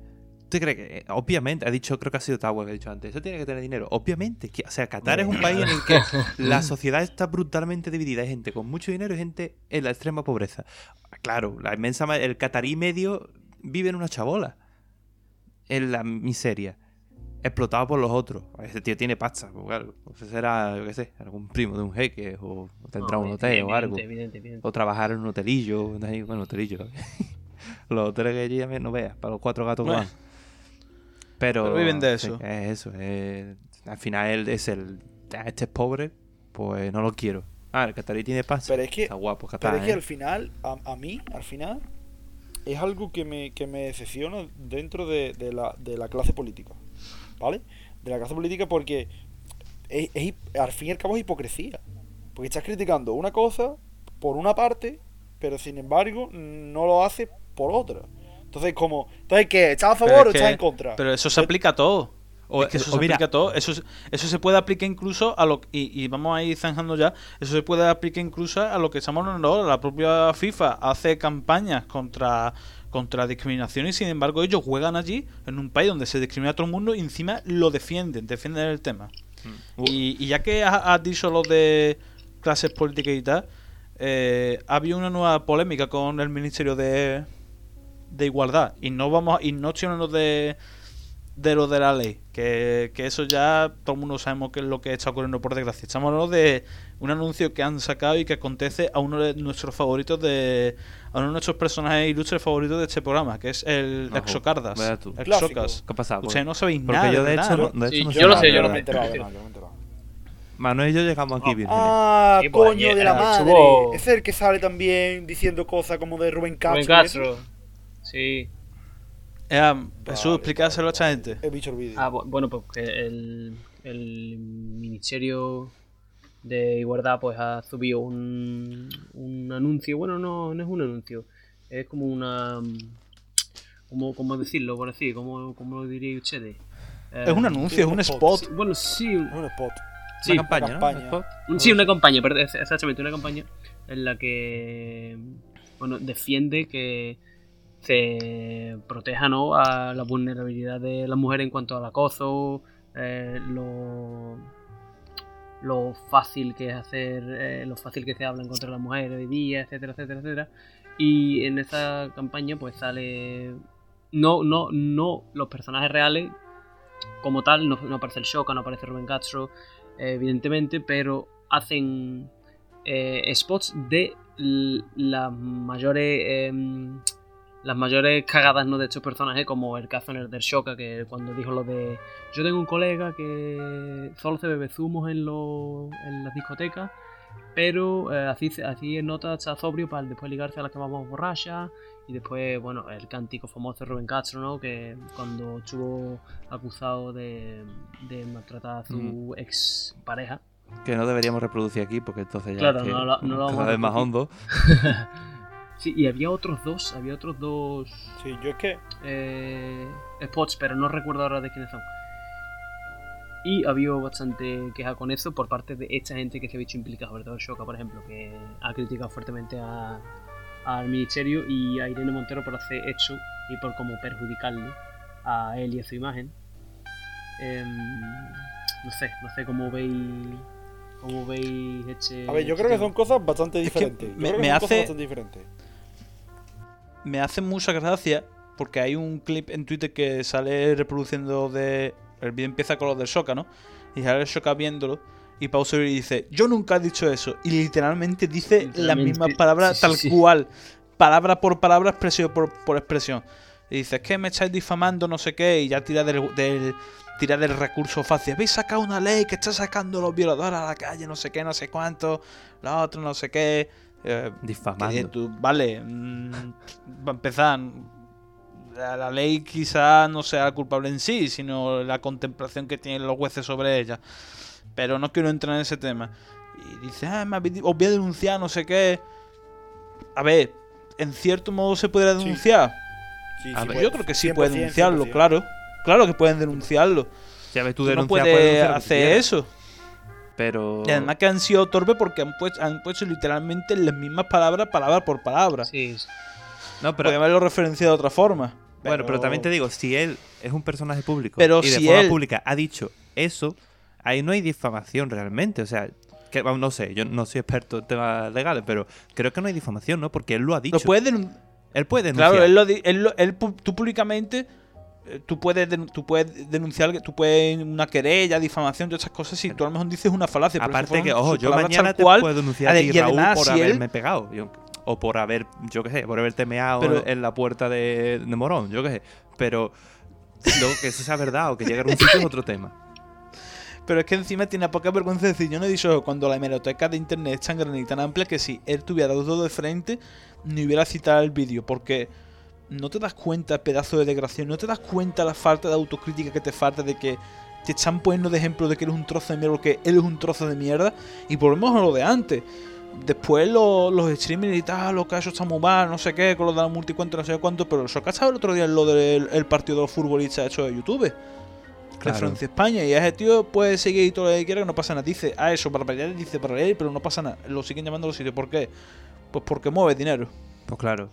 ¿Tú te crees que, eh, obviamente, ha dicho, creo que ha sido Tower que ha dicho antes, eso tiene que tener dinero? Obviamente. que- o sea, Qatar es un país en el que [LAUGHS] la sociedad está brutalmente dividida. Hay gente con mucho dinero y gente en la extrema pobreza. Claro, la inmensa el catarí medio vive en una chabola. En la miseria. Explotado por los otros. Ese tío tiene pasta. Pues, claro, pues será, yo qué sé, algún primo de un jeque o tendrá No, un hotel o algo. evidente, evidente, evidente. O trabajar en un hotelillo. Bueno, hotelillo. [LAUGHS] Los hoteles que allí no veas, para los cuatro gatos que Bueno. van. Pero, Pero viven de sí, eso. es eso. es- al final él es el. "Ah, Este es pobre, pues no lo quiero. Ah, el catarí tiene pasta. Pero es que- Está guapo, Pero Qatar. es que ¿eh? al final, a, a mí, al final, es algo que me, que me decepciona dentro de, de la, de la clase política. ¿Vale? De la clase política porque es, al fin y al cabo es hipocresía. Porque estás criticando una cosa por una parte, pero sin embargo no lo hace por otra. Entonces, como, entonces ¿qué? ¿Estás a favor o es estás en contra? Pero eso se aplica a todo. O- es que eso o se mira- aplica a todo. Eso, es- eso se puede aplicar incluso a lo y, y vamos a ir zanjando ya. Eso se puede aplicar incluso a lo que estamos hablando ahora. La propia FIFA hace campañas contra contra discriminación y sin embargo ellos juegan allí en un país donde se discrimina a todo el mundo y encima lo defienden, defienden el tema. Uh, Y, y ya que has, has dicho lo de clases políticas y tal, eh, ha habido una nueva polémica con el Ministerio de, de Igualdad. Y no vamos a- y no de, de lo de la ley, que, que eso ya todo el mundo sabemos que es lo que está ocurriendo por desgracia. Estamos hablando de un anuncio que han sacado y que acontece a uno de nuestros favoritos de. a uno de nuestros personajes ilustres favoritos de este programa, que es el Ojo, Exocardas. vea tú. Clásico. Exocas. ¿Qué ha pasado? Ustedes no sabéis Porque nada. yo de hecho, yo sé lo sé, yo lo no me he enterado de nada, yo no me he enterado. Manuel y yo llegamos aquí bien. Ah, pues, coño ayer, de la eh, madre. Es el que sale también diciendo cosas como de Rubén Castro. Rubén. Castro. Sí. Eh, Jesús, Vale, explícaselo a esta gente. He visto el vídeo. Ah, bu- bueno, pues que el, el Ministerio de Igualdad pues ha subido un, un anuncio. Bueno, no, no es un anuncio. Es como una... ¿Cómo, cómo decirlo? Por decir, ¿cómo, cómo lo diríais ustedes? Eh, Es un anuncio, es un spot. Bueno, sí, Es un spot. sí, Una campaña, ¿no? campaña. Un spot. Un- Sí, una campaña, exactamente, una campaña en la que bueno, defiende que se proteja ¿no? a la vulnerabilidad de la mujer en cuanto al acoso, eh, lo, lo fácil que es hacer, eh, lo fácil que se habla en contra de la mujer hoy día, etcétera, etcétera, etcétera. Y en esa campaña pues sale no, no, no los personajes reales como tal, no, aparece el Shoka, no aparece Rubén Castro, eh, evidentemente, pero hacen spots de las mayores em, las mayores cagadas ¿no? de estos personajes, como el caso en el del Shoka, que cuando dijo lo de yo tengo un colega que solo se bebe zumos en, lo- en las discotecas, pero eh, así, así en nota está sobrio para después ligarse a las que vamos borrachas. Y después, bueno, el cántico famoso de Rubén Castro, ¿no? Que cuando estuvo acusado de, de maltratar a su ex pareja. Que no deberíamos reproducir aquí porque entonces ya Claro, es que no lo- no lo vamos a más hondo. [LAUGHS] Sí, y había otros dos, había otros dos Sí, yo es que. eh, spots, pero no recuerdo ahora de quiénes son. Y ha habido bastante queja con eso por parte de esta gente que se ha visto implicada, sobre todo Shoka, por ejemplo, que ha criticado fuertemente a- al ministerio y a Irene Montero por hacer eso y por como perjudicarle a él y a su imagen. Em, no sé, no sé cómo veis cómo veis este. A ver, yo este creo que tema. son cosas bastante Es que diferentes. Me- que hace- bastante diferentes. Me hace mucha gracia porque hay un clip en Twitter que sale reproduciendo de. El vídeo empieza con los del Shoka, ¿no? Y sale el Shoka viéndolo. Y pausa y dice: Yo nunca he dicho eso. Y literalmente dice las mismas palabras, sí, tal sí. cual. Palabra por palabra, expresión por, por expresión. Y dice: Es que me estáis difamando, no sé qué. Y ya tira del, del, tira del recurso fácil. Habéis sacado una ley que está sacando a los violadores a la calle, no sé qué, no sé cuánto. La otra, no sé qué. Eh, Difamando. tú- vale, para empezar, la, la ley quizá no sea culpable en sí, sino la contemplación que tienen los jueces sobre ella. Pero no quiero entrar en ese tema. Y dice, ah, me habéis os voy a denunciar, no sé qué. A ver, en cierto modo se podría denunciar. Sí, A sí, ver, puede- Yo creo que sí 100%, pueden denunciarlo, 100%. claro. Claro que pueden denunciarlo. Ya ves, tú, Tú no denuncias, puedes puedes denunciar lo que hacer eso. Pero. Y además que han sido torpes porque han puesto, han puesto literalmente las mismas palabras, palabra por palabra. Sí, sí. No, pero. Podrían haberlo referenciado de otra forma. Bueno, pero también te digo, si él es un personaje público Pero y de si forma él- pública ha dicho eso, ahí no hay difamación realmente. O sea, que, no sé, yo no soy experto en temas legales, pero creo que no hay difamación, ¿no? Porque él lo ha dicho. Lo puedes denun- Él puede denunciar. Claro, él lo él lo- él tú públicamente eh, tú puedes tú puedes denunciar tú puedes una querella, difamación, todas esas cosas si tú a lo mejor dices una falacia. Aparte que, ojo, yo mañana te cual. puedo denunciar a ti, Raúl, además, por si él- haberme pegado. Yo- o por haber, yo qué sé, por haberte meado Pero- en la puerta de, de Morón, yo qué sé. Pero luego que eso sea verdad o que llegue a un sitio es otro tema. Pero es que encima tiene poca vergüenza de decir, yo no he dicho cuando la hemeroteca de internet es tan grande y tan amplia que si él tuviera todo de frente, ni hubiera citado el vídeo, porque no te das cuenta, pedazo de desgracia, no te das cuenta la falta de autocrítica que te falta de que te están poniendo de ejemplo de que eres un trozo de mierda, porque él es un trozo de mierda, y volvemos a lo de antes. Después lo- los streamers y tal, lo que ha hecho está muy mal, no sé qué, con lo de la multicuenta, no sé cuánto, pero el Shock estaba el otro día en lo del el partido de los futbolistas hecho de YouTube de Claro. Francia España y a ese tío puede seguir todo lo que quiera que no pasa nada dice a eso para pelear dice para él pero no pasa nada lo siguen llamando a los sitios ¿por qué? pues porque mueve dinero Pues claro.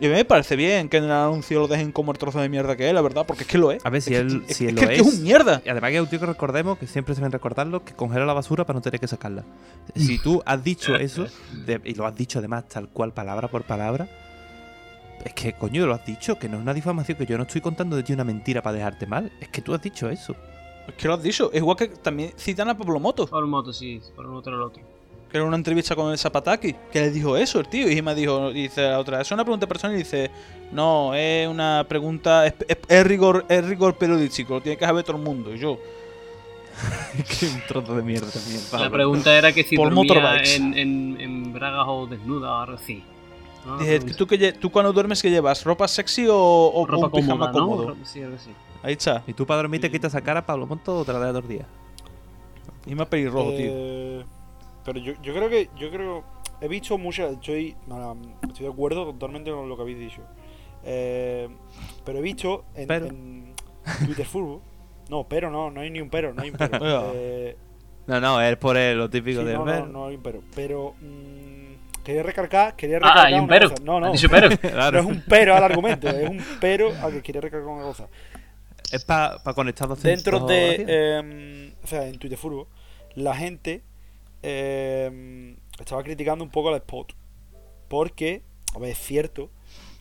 Y a mí me parece bien que en el anuncio lo dejen como el trozo de mierda que es la verdad porque es que lo es A ver, si es él- que, si él es lo que es es- un mierda Y además que es un tío que recordemos que siempre se deben recordarlo, que congela la basura para no tener que sacarla. Si tú has dicho eso, de- y lo has dicho además tal cual, palabra por palabra, es que coño, lo has dicho, que no es una difamación, que yo no estoy contando de ti una mentira para dejarte mal. Es que tú has dicho eso. es que lo has dicho es igual que también citan a Pablo Moto Por moto, sí, por moto era el otro. Que era una entrevista con el Zapataki que le dijo eso el tío y me dijo dice la otra es una pregunta personal y dice no es una pregunta es, es- es rigor es rigor periodístico lo tiene que saber todo el mundo y yo [LAUGHS] que un trozo de mierda también. La pregunta era que si Por dormía en, en, en bragas o desnuda o algo así. ¿no? Dije, ¿tú, que ¿tú cuando duermes que llevas? ¿Ropa sexy o, o ropa un pijama cómodo? Ro- Sí, algo así. Ahí está. Y tú para dormir te quitas esa cara, Pablo Monto, o te la dejas dos días. Y me pelirrojo, tío. Pero yo, yo creo que. Yo creo. He visto muchas. Estoy, estoy de acuerdo totalmente con lo que habéis dicho. Eh, pero he visto en, Pero. en Twitter Fútbol. No, pero no, no hay ni un pero, no hay un pero. [LAUGHS] Eh, No, no, es por el- lo típico sí, de no, no, no hay un pero. Pero. mm, quería recargar. Quería Ah, recargar hay un pero. cosa. No, no. Pero. [LAUGHS] Claro. No es un pero al argumento, es un pero al que quería recargar una cosa. Es para conectar dos Dentro de. eh, o sea, en Twitter Furbo, la gente eh, estaba criticando un poco al spot. Porque, a ver, es cierto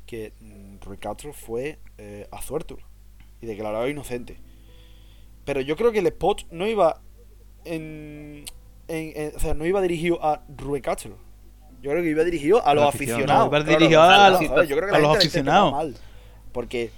que mm, Rui Castro fue eh, absuelto y declarado inocente. Pero yo creo que el spot no iba en, en- en- O sea, no iba dirigido a Rui Castro. Yo creo que iba dirigido a los aficionados. No, iba dirigido a. Yo creo que a los aficionados. mal. Porque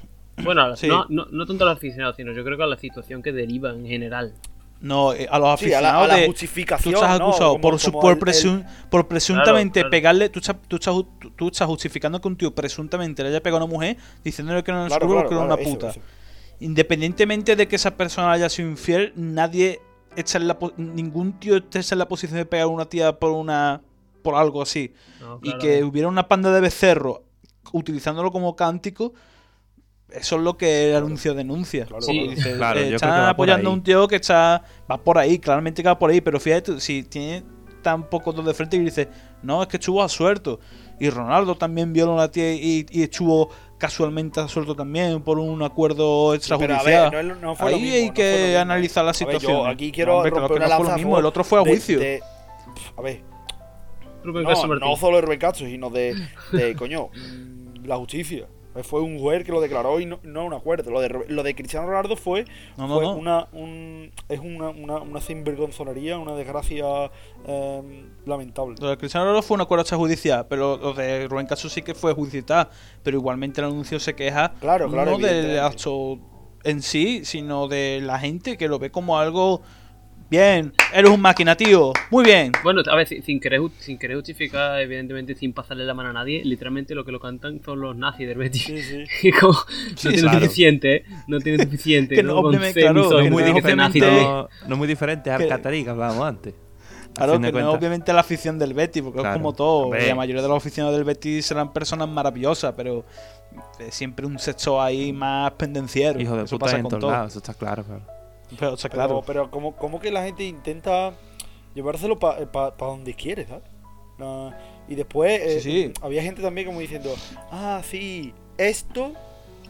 Bueno, a Sí. no, no, no tanto a los aficionados, sino yo creo que a la situación que deriva en general. No, eh, a los Sí, a la, aficionados a la de. Tú estás ¿no? acusado Como- por, su, como por, el- el- presun- por presuntamente Claro, claro. pegarle. Tú estás, tú, estás, tú- estás justificando que un tío presuntamente le haya pegado a una mujer diciéndole que no era Claro, claro, que era claro, una eso, puta. eso. Independientemente de que esa persona haya sido infiel, nadie está en la ningún tío está en la posición de pegar a una tía por una por algo así. No, y que hubiera una panda de becerros utilizándolo como cántico, eso es lo que el anuncio denuncia. Claro, Porque claro. dice, Claro, eh, que apoyando a un tío que está va por ahí, claramente que va por ahí, pero fíjate, si tiene tan poco dos de frente y dice, no, es que estuvo a suelto. Y Ronaldo también violó a una tía y, y estuvo casualmente a suelto también por un acuerdo Pero a extrajudicial. ver, no, fue lo Ahí mismo, hay no que fue lo mismo. analizar la ver, situación. yo aquí quiero Hombre, claro romper que una no fue lo mismo, el otro fue a de- juicio. de- a ver, no, no solo de Rubén Castro, sino de, de coño, mm, la justicia. Fue un juez que lo declaró y no, no un acuerdo. Lo de, lo de Cristiano Ronaldo fue, No, no, fue no. una un, es una, una, una sinvergonzonería, una desgracia em, lamentable. Lo de Cristiano Ronaldo fue un acuerdo extrajudicial, pero lo de Rubén Castro sí que fue judicial. Pero igualmente el anuncio se queja Claro, claro, no del acto en sí, sino de la gente que lo ve como algo. Bien, eres un máquina, tío. Muy bien. Bueno, a ver, sin sin querer, ju- sin querer justificar, evidentemente, sin pasarle la mano a nadie, literalmente lo que lo cantan son los nazis del Betis. Sí, sí. [LAUGHS] Y como Sí, no tiene claro. suficiente, ¿eh? no tiene suficiente. Que ¿no? no, Con obviamente, ser claro, misoginos, que muy no es nazi. No, muy diferente al catarí que hablábamos antes. Claro, que no obviamente la afición del Betis, porque Claro. es como todo. La mayoría de los aficionados del Betis serán personas maravillosas, pero eh, siempre un sexo ahí más pendenciero. Hijo de Eso puta pasa en con todos todo. lados, eso está claro, claro. Pero, o sea, Pero, claro. pero como, como que la gente intenta llevárselo para donde quiere, ¿sabes? Y después eh, Sí, sí. había gente también como diciendo, ah, sí, esto,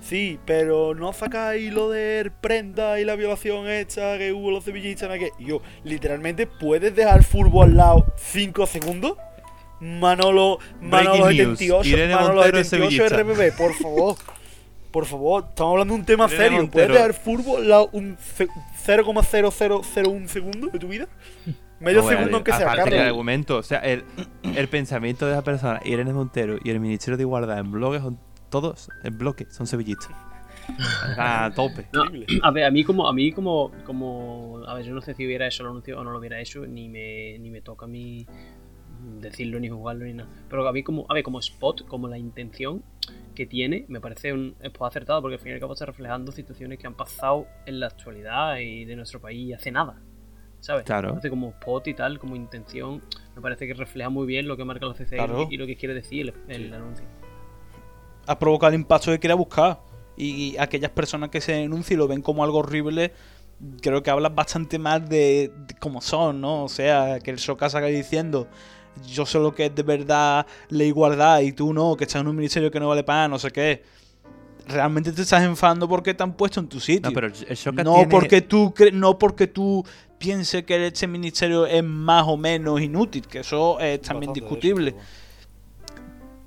sí, pero no sacáis lo de prenda y la violación hecha que hubo los sevillistas, ¿no? Y yo, literalmente, ¿puedes dejar fútbol al lado 5 segundos? Manolo, Manolo Breaking news. 78, Irene Manolo Montero es 78 sevillista. RBB, por favor. Por favor, estamos hablando de un tema Irene serio. ¿Puedes dejar fútbol al lado un 0,0001 segundo de tu vida? [LAUGHS] Medio No, segundo aunque sea, aparte que el argumento, o sea, el, el pensamiento de esa persona, Irene Montero y el Ministerio de Igualdad en bloques son todos en bloque, son sevillistas. A tope. No, a ver, a mí como, a mí como, como, a ver, yo no sé si hubiera hecho el anuncio o no lo hubiera hecho, ni me, ni me toca a mí decirlo ni jugarlo ni nada. Pero a mí como, a ver, como spot, como la intención que tiene, me parece un spot acertado porque al fin y al cabo está reflejando situaciones que han pasado en la actualidad y de nuestro país hace nada. ¿Sabes? Claro. Como spot y tal, como intención, me parece que refleja muy bien lo que marca la CCI Claro. y lo que quiere decir el, el anuncio. ha provocado el impacto que quiera buscar. Y aquellas personas que se denuncian y lo ven como algo horrible, creo que hablan bastante más de, de cómo son, ¿no? O sea, que el Soca salga diciendo, yo sé lo que es de verdad la igualdad y tú no, que estás en un ministerio que no vale para no sé qué. Realmente te estás enfadando porque te han puesto en tu sitio. No, pero el no tiene- porque tú cre- no porque tú pienses que este ministerio es más o menos inútil, que eso es también Bastante de eso, discutible.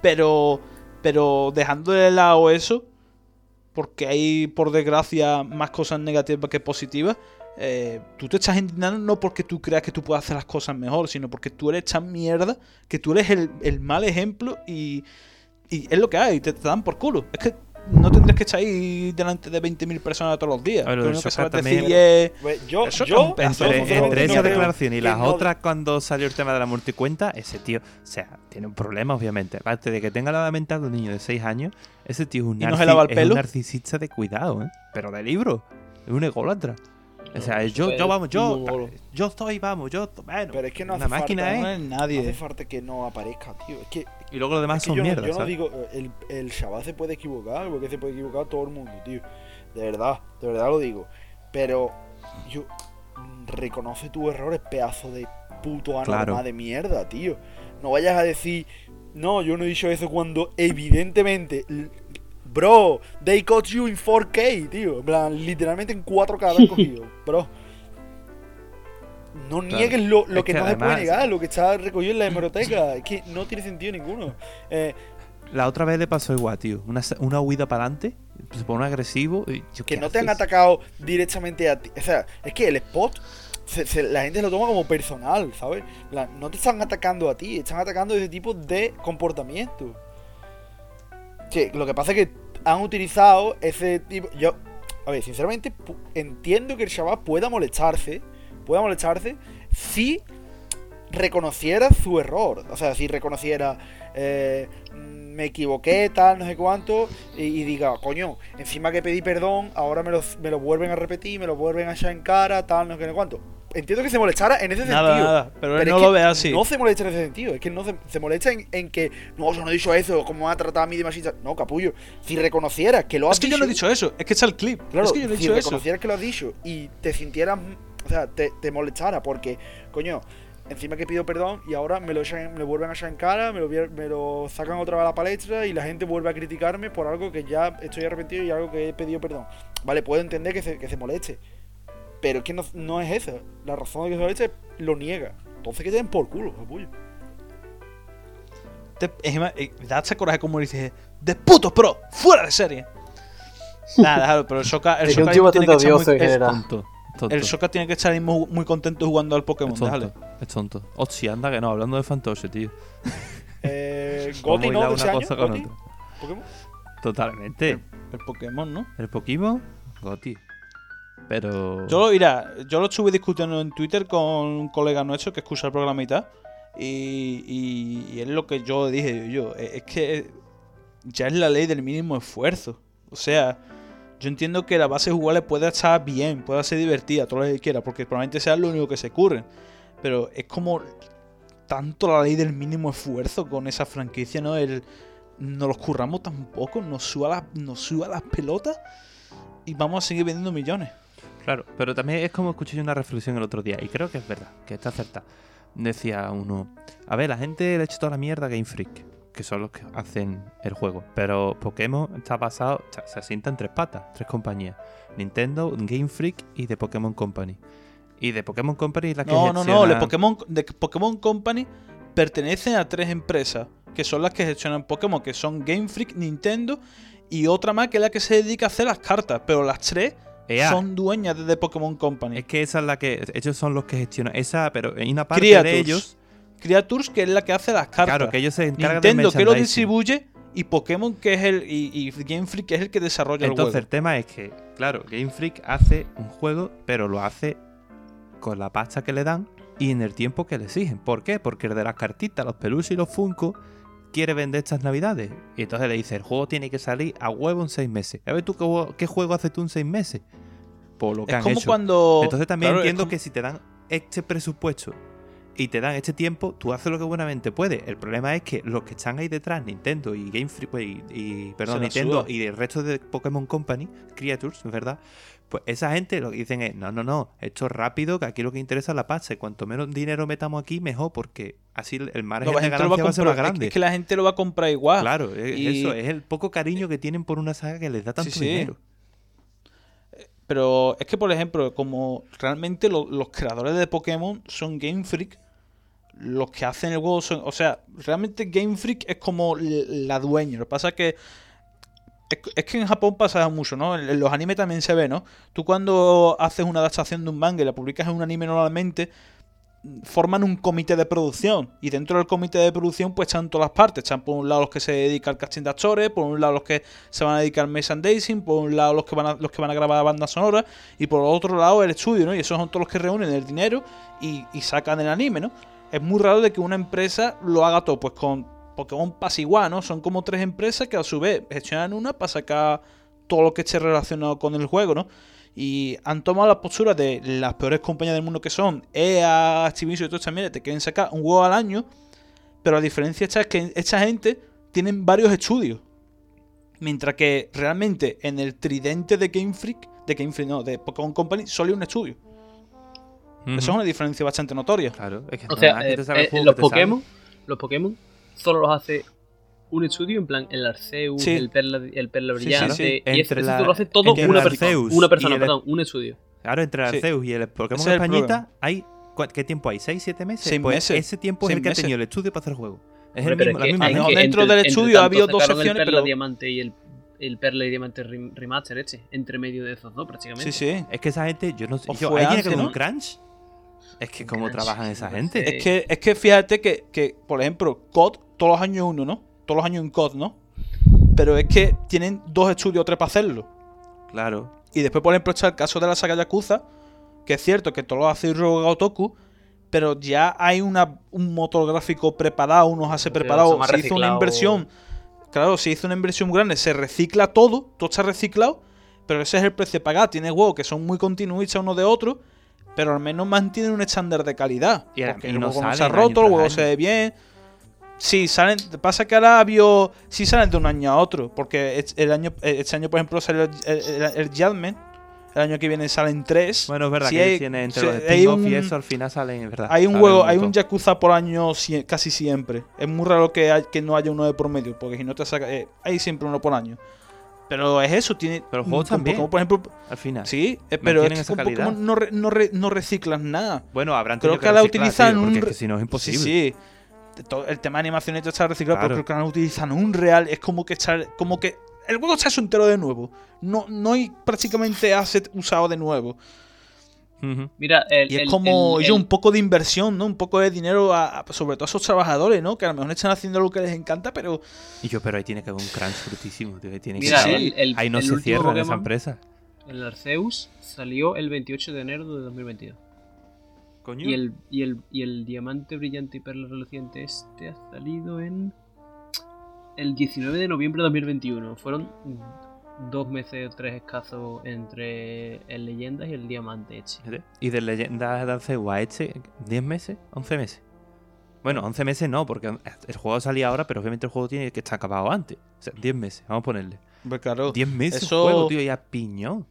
Pero, pero dejando de lado eso, porque hay por desgracia más cosas negativas que positivas, eh, tú te estás indignando no porque tú creas que tú puedes hacer las cosas mejor, sino porque tú eres tan mierda que tú eres el, el mal ejemplo y, y es lo que hay, te, te dan por culo. Es que no tendrías que estar ahí delante de 20.000 personas todos los días. Ver, lo que sabes también- decir es- Pues yo, Eso Entre, esa declaración y las no- otras, cuando salió el tema de la multicuenta, ese tío, o sea, tiene un problema, obviamente. Aparte de que tenga la mental de un niño de 6 años, ese tío es un, ¿Y no se narci- lava el es pelo? un narcisista de cuidado, ¿eh? Pero de libro. Es un ególatra. O sea, yo, yo, vamos, yo, yo estoy, vamos, yo, bueno. Pero es que no una hace máquina, falta, no ¿eh? es No nadie. hace falta que no aparezca, tío. Es que, Y luego los demás es que son yo, no- mierdas, yo no digo, el, el chaval se puede equivocar, porque se puede equivocar todo el mundo, tío. De verdad, de verdad lo digo. Pero yo mm, reconoce tus errores, pedazo de puto anormal Claro. de mierda, tío. No vayas a decir, no, yo no he dicho eso cuando evidentemente, bro, they caught you in 4K, tío. En plan, literalmente en 4K lo han cogido, bro. No Claro. niegues lo, lo Es que, que no se puede negar, lo que está recogido en la hemeroteca. [LAUGHS] Es que no tiene sentido ninguno. Eh, La otra vez le pasó igual, tío. Una, una huida para adelante, se pone agresivo. Y, yo, que ¿qué no te han atacado directamente a ti. O sea, es que el spot, se- se- la gente lo toma como personal, ¿sabes? No te están atacando a ti, están atacando ese tipo de comportamiento. Sí, lo que pasa es que han utilizado ese tipo. Yo, a ver, sinceramente, entiendo que el chaval pueda molestarse, pueda molestarse si reconociera su error. O sea, si reconociera, eh, me equivoqué, tal, no sé cuánto, y, y diga, coño, encima que pedí perdón, ahora me lo, me lo vuelven a repetir, me lo vuelven a echar en cara, tal, no sé cuánto. entiendo que se molestara en ese Nada, sentido. nada, pero él es no lo ve así. No se molesta en ese sentido, es que no se, se molesta en, en que no, yo no he dicho eso, cómo me ha tratado a mí de machista. No, capullo. Si reconocieras que lo has Es que dicho. yo no he dicho eso, es que está el clip. Claro, es que yo no he si dicho eso. reconocieras que lo has dicho y te sintieras, o sea, te, te molestara porque, coño, encima que pido perdón y ahora me lo, echan- me lo vuelven a echar en cara, me lo, vier- me lo sacan otra vez a la palestra y la gente vuelve a criticarme por algo que ya estoy arrepentido y algo que he pedido perdón. Vale, puedo entender que se, que se moleste, pero es que no, no es esa. La razón de que se moleste lo niega. Entonces que te den por culo, capullo. Te, encima, eh, coraje como dice, de putos pro, fuera de serie. [LAUGHS] Nada, déjalo, pero el Soka, el Es que un tío mismo tiene que bastante odioso en general. Tonto. el Sokka tiene que estar ahí muy, muy contento jugando al Pokémon, es déjale. tonto. Es tonto. Hostia, anda que no, hablando de Fantoche, tío. [LAUGHS] Eh, Goti, ¿no? De ese año, Goti. Pokémon. Totalmente. El Pokémon, ¿no? El Pokémon, Goti. Pero. Yo, mira, yo lo estuve discutiendo en Twitter con un colega nuestro que escucha el programa y tal. Y, y, y es lo que yo dije yo. Es que ya es la ley del mínimo esfuerzo. O sea, yo entiendo que la base jugable puede estar bien, puede ser divertida, todo lo que quiera, porque probablemente sea lo único que se ocurre. Pero es como tanto la ley del mínimo esfuerzo con esa franquicia, ¿no? El, no los curramos tampoco, nos suba, las, nos suba las pelotas y vamos a seguir vendiendo millones. Claro, pero también es como escuché una reflexión el otro día, y creo que es verdad, que está acertada. Decía uno, a ver, la gente le ha hecho toda la mierda a Game Freak, que son los que hacen el juego, pero Pokémon está basado, se asienta en tres patas, tres compañías, Nintendo, Game Freak y The Pokémon Company. Y de Pokémon Company es la que No, no, no, gestiona- de Pokémon, de Pokémon Company pertenecen a tres empresas que son las que gestionan Pokémon, que son Game Freak, Nintendo y otra más que es la que se dedica a hacer las cartas, pero las tres EA. son dueñas de The Pokémon Company. Es que esa es la que, ellos son los que gestionan, esa, pero hay una parte Creatures. de ellos, Creatures, que es la que hace las cartas. claro, que ellos se encargan Nintendo, que lo distribuye, y Pokémon, que es el. Y, y Game Freak, que es el que desarrolla Entonces el el juego. tema es que, claro, Game Freak hace un juego, pero lo hace con la pasta que le dan y en el tiempo que le exigen. ¿Por qué? Porque el de las cartitas, los peluches y los Funko quiere vender estas navidades. Y entonces le dice, el juego tiene que salir a huevo en seis meses. A ver tú qué, juego- qué juego haces tú en seis meses. Por lo que Es han como hecho. cuando. Entonces también claro, entiendo como- que si te dan este presupuesto y te dan este tiempo, tú haces lo que buenamente puedes. El problema es que los que están ahí detrás, Nintendo y Game Freak, pues, y, y- perdón, Nintendo suda. y el resto de Pokémon Company, Creatures, ¿verdad? Pues esa gente lo que dicen es, no, no, no, esto es rápido, que aquí lo que interesa es la. Y cuanto menos dinero metamos aquí, mejor, porque así el margen la de lo va a ganancia va a ser más grande. Es que la gente lo va a comprar igual. Claro, es, Y- eso, es el poco cariño que tienen por una saga que les da tanto Sí, sí. dinero. Pero es que, por ejemplo, como realmente lo- los creadores de Pokémon son Game Freak, los que hacen el juego son. O sea, realmente Game Freak es como la dueña. Lo que pasa es que. Es, que en Japón pasa mucho, ¿no? En, los animes también se ve, ¿no? Tú cuando haces una adaptación de un manga y la publicas en un anime normalmente, forman un comité de producción y dentro del comité de producción pues están todas las partes están por un lado los que se dedican al casting de actores por un lado los que se van a dedicar al merchandising por un lado los que van a, los que van a grabar bandas sonoras y por otro lado el estudio ¿no? y esos son todos los que reúnen el dinero y sacan el anime ¿no? Es muy raro de que una empresa lo haga todo pues con Pokémon pasa ¿no? son como tres empresas que a su vez gestionan una para sacar todo lo que esté relacionado con el juego ¿no? y han tomado la postura de las peores compañías del mundo que son EA, Activision y todas estas mierdas, te quieren sacar un juego al año, pero la diferencia está es que esta gente tienen varios estudios. Mientras que realmente en el tridente de Game Freak, de Game Freak no, de Pokémon Company, solo hay un estudio. Eso es una diferencia bastante notoria. Claro, es que O no, sea, eh, el eh, los. Pokémon, los Pokémon solo los hace un estudio, en plan el Arceus, Sí. el Perla, el Perla Sí, sí, Brillante, sí. y la- lo hace todo entre una el persona. Arceus Una persona, el- perdón, un estudio. Claro, entre Sí. Arceus y el Pokémon es el Españita problema. hay. ¿cuál- ¿Qué tiempo hay? ¿6, 7 meses? Seis Pues meses. Ese tiempo es el que meses. ha tenido el estudio para hacer el juego. Es Hombre, el pero mismo, es la que misma no, gente. que dentro entre- del estudio ha habido dos secciones, el Perla pero- Diamante y el, el Perla y Diamante rem- Remaster este, entre medio de esos dos prácticamente. Sí, sí. Es que esa gente, yo no sé. Yo, ¿Hay tiene antes, que un crunch? Es que cómo trabajan esa gente. Es que, es que fíjate que, que, por ejemplo, COD, todos los años uno, ¿no? Todos los años en COD, ¿no? Pero es que tienen dos estudios o tres para hacerlo. Claro. Y después, por ejemplo, está el caso de la saga Yakuza, que es cierto que todo lo hace Hiroga Gotoku, pero ya hay una, un motor gráfico preparado, unos hace preparado, se hizo una inversión, claro, se hizo una inversión grande, se recicla todo, todo está reciclado, pero ese es el precio a pagar. Tiene juegos que son muy continuistas uno de otro, pero al menos mantienen un estándar de calidad. Y porque y el no juego no se ha roto, el juego año. se ve bien. Sí, salen. Pasa que ahora vio. Sí salen de un año a otro. Porque el año, eh, este año, por ejemplo, salió el, el, el- Judgment. El año que viene salen tres. Bueno, es verdad Sí que hay- tiene entre sí, los hay y eso al final salen, es verdad. Hay un juego, hay un. Yakuza por año casi siempre. Es muy raro que, hay- que no haya uno de por medio, porque si no te saca. eh, hay siempre uno por año. Pero es eso, tiene. Pero los juegos como- también. Como por ejemplo. Al final. Sí, eh, pero es que esa con calidad. Pokémon no, re- no, re- no reciclas nada. Bueno, habrán Creo tenido que la utilizan tío, porque un es re- que si no es imposible. Sí, sí. Todo el tema de animación y todo está reciclado, Claro. pero creo que ahora utilizan un real. Es como que echar, como que el juego está entero de nuevo. No, no hay prácticamente asset usado de nuevo. Mira, el, Y es el- como el- yo, el- un poco de inversión, ¿no? Un poco de dinero, a- a- sobre todo a esos trabajadores, ¿no? Que a lo mejor están haciendo lo que les encanta, pero Y yo, pero ahí tiene que haber un crunch frutísimo, tío. ahí Tiene que Mira, Sí. el, el- ahí no el se cierra en esa Pokémon, empresa. El Arceus salió el 28 de enero de 2022. Coño. Y el, y, el, y el diamante brillante y perla reluciente este ha salido en el 19 de noviembre de 2021. Fueron dos meses o tres escasos entre el leyendas y el diamante este. Y de Leyendas de Arceus a este, ¿10 meses? ¿11 meses? Bueno, 11 meses no, porque el juego salía ahora, pero obviamente el juego tiene que estar acabado antes. O sea, 10 meses, vamos a ponerle. pues claro. 10 meses Eso- juego, tío, y a piñón.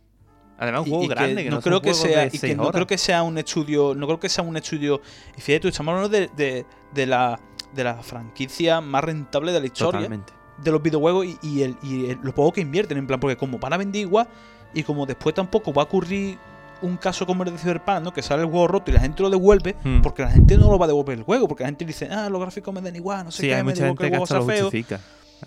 Además, un juego y que grande, que no, no creo que sea y que no creo que sea un estudio no creo que sea un estudio y fíjate tú estamos hablando de, de, de la de la franquicia más rentable de la historia Totalmente. De los videojuegos y, y el, y el- lo poco que invierten en plan porque como van a vender igual y como después tampoco va a ocurrir un caso como el de Cyberpunk ¿no? que sale el juego roto y la gente lo devuelve Hmm. porque la gente no lo va a devolver el juego porque la gente dice ah los gráficos me dan igual no sé Sí, qué hay me mucha digo que gente el juego hasta lo está feo.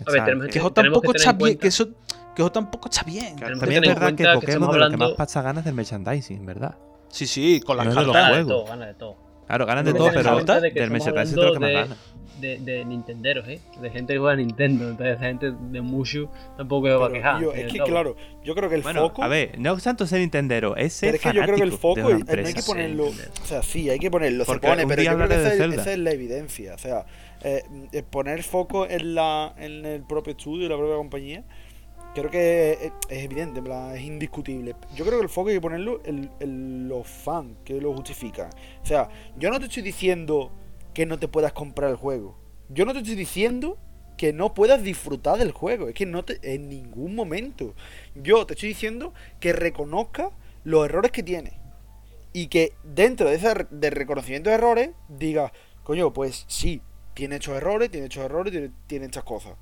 A ver, tenemos que eso tenemos tampoco que tener está en bien que eso que eso tampoco está bien Claro, También es verdad que Pokémon de lo que más pasa ganas del merchandising, ¿verdad? sí sí con las No cartas Gana de juegos. todo, gana de todo. Claro, ganan de todo, pero del merchandising es lo que más gana. De, de nintenderos, ¿eh? De gente que juega a Nintendo. Entonces, esa gente de mucho tampoco se va a quejar. es y que claro, yo creo que el Bueno, foco. a ver, no es tanto ser Nintendero, es ser pero es que yo creo que el foco eh, no hay que ponerlo. O sea, sí, hay que ponerlo, Porque se pone, pero yo creo que hablaré de esa, es- Zelda. esa es la evidencia. O sea, eh, eh, poner foco en, la, en el propio estudio, la propia compañía, creo que es, es evidente, en plan, es indiscutible. Yo creo que el foco hay que ponerlo en los fans que lo justifican. O sea, yo no te estoy diciendo que no te puedas comprar el juego. Yo no te estoy diciendo que no puedas disfrutar del juego. Es que no te, en ningún momento. Yo te estoy diciendo que reconozca los errores que tiene. Y que dentro de ese de reconocimiento de errores, diga, coño, pues sí, tiene estos errores, tiene estos errores, tiene, tiene estas cosas.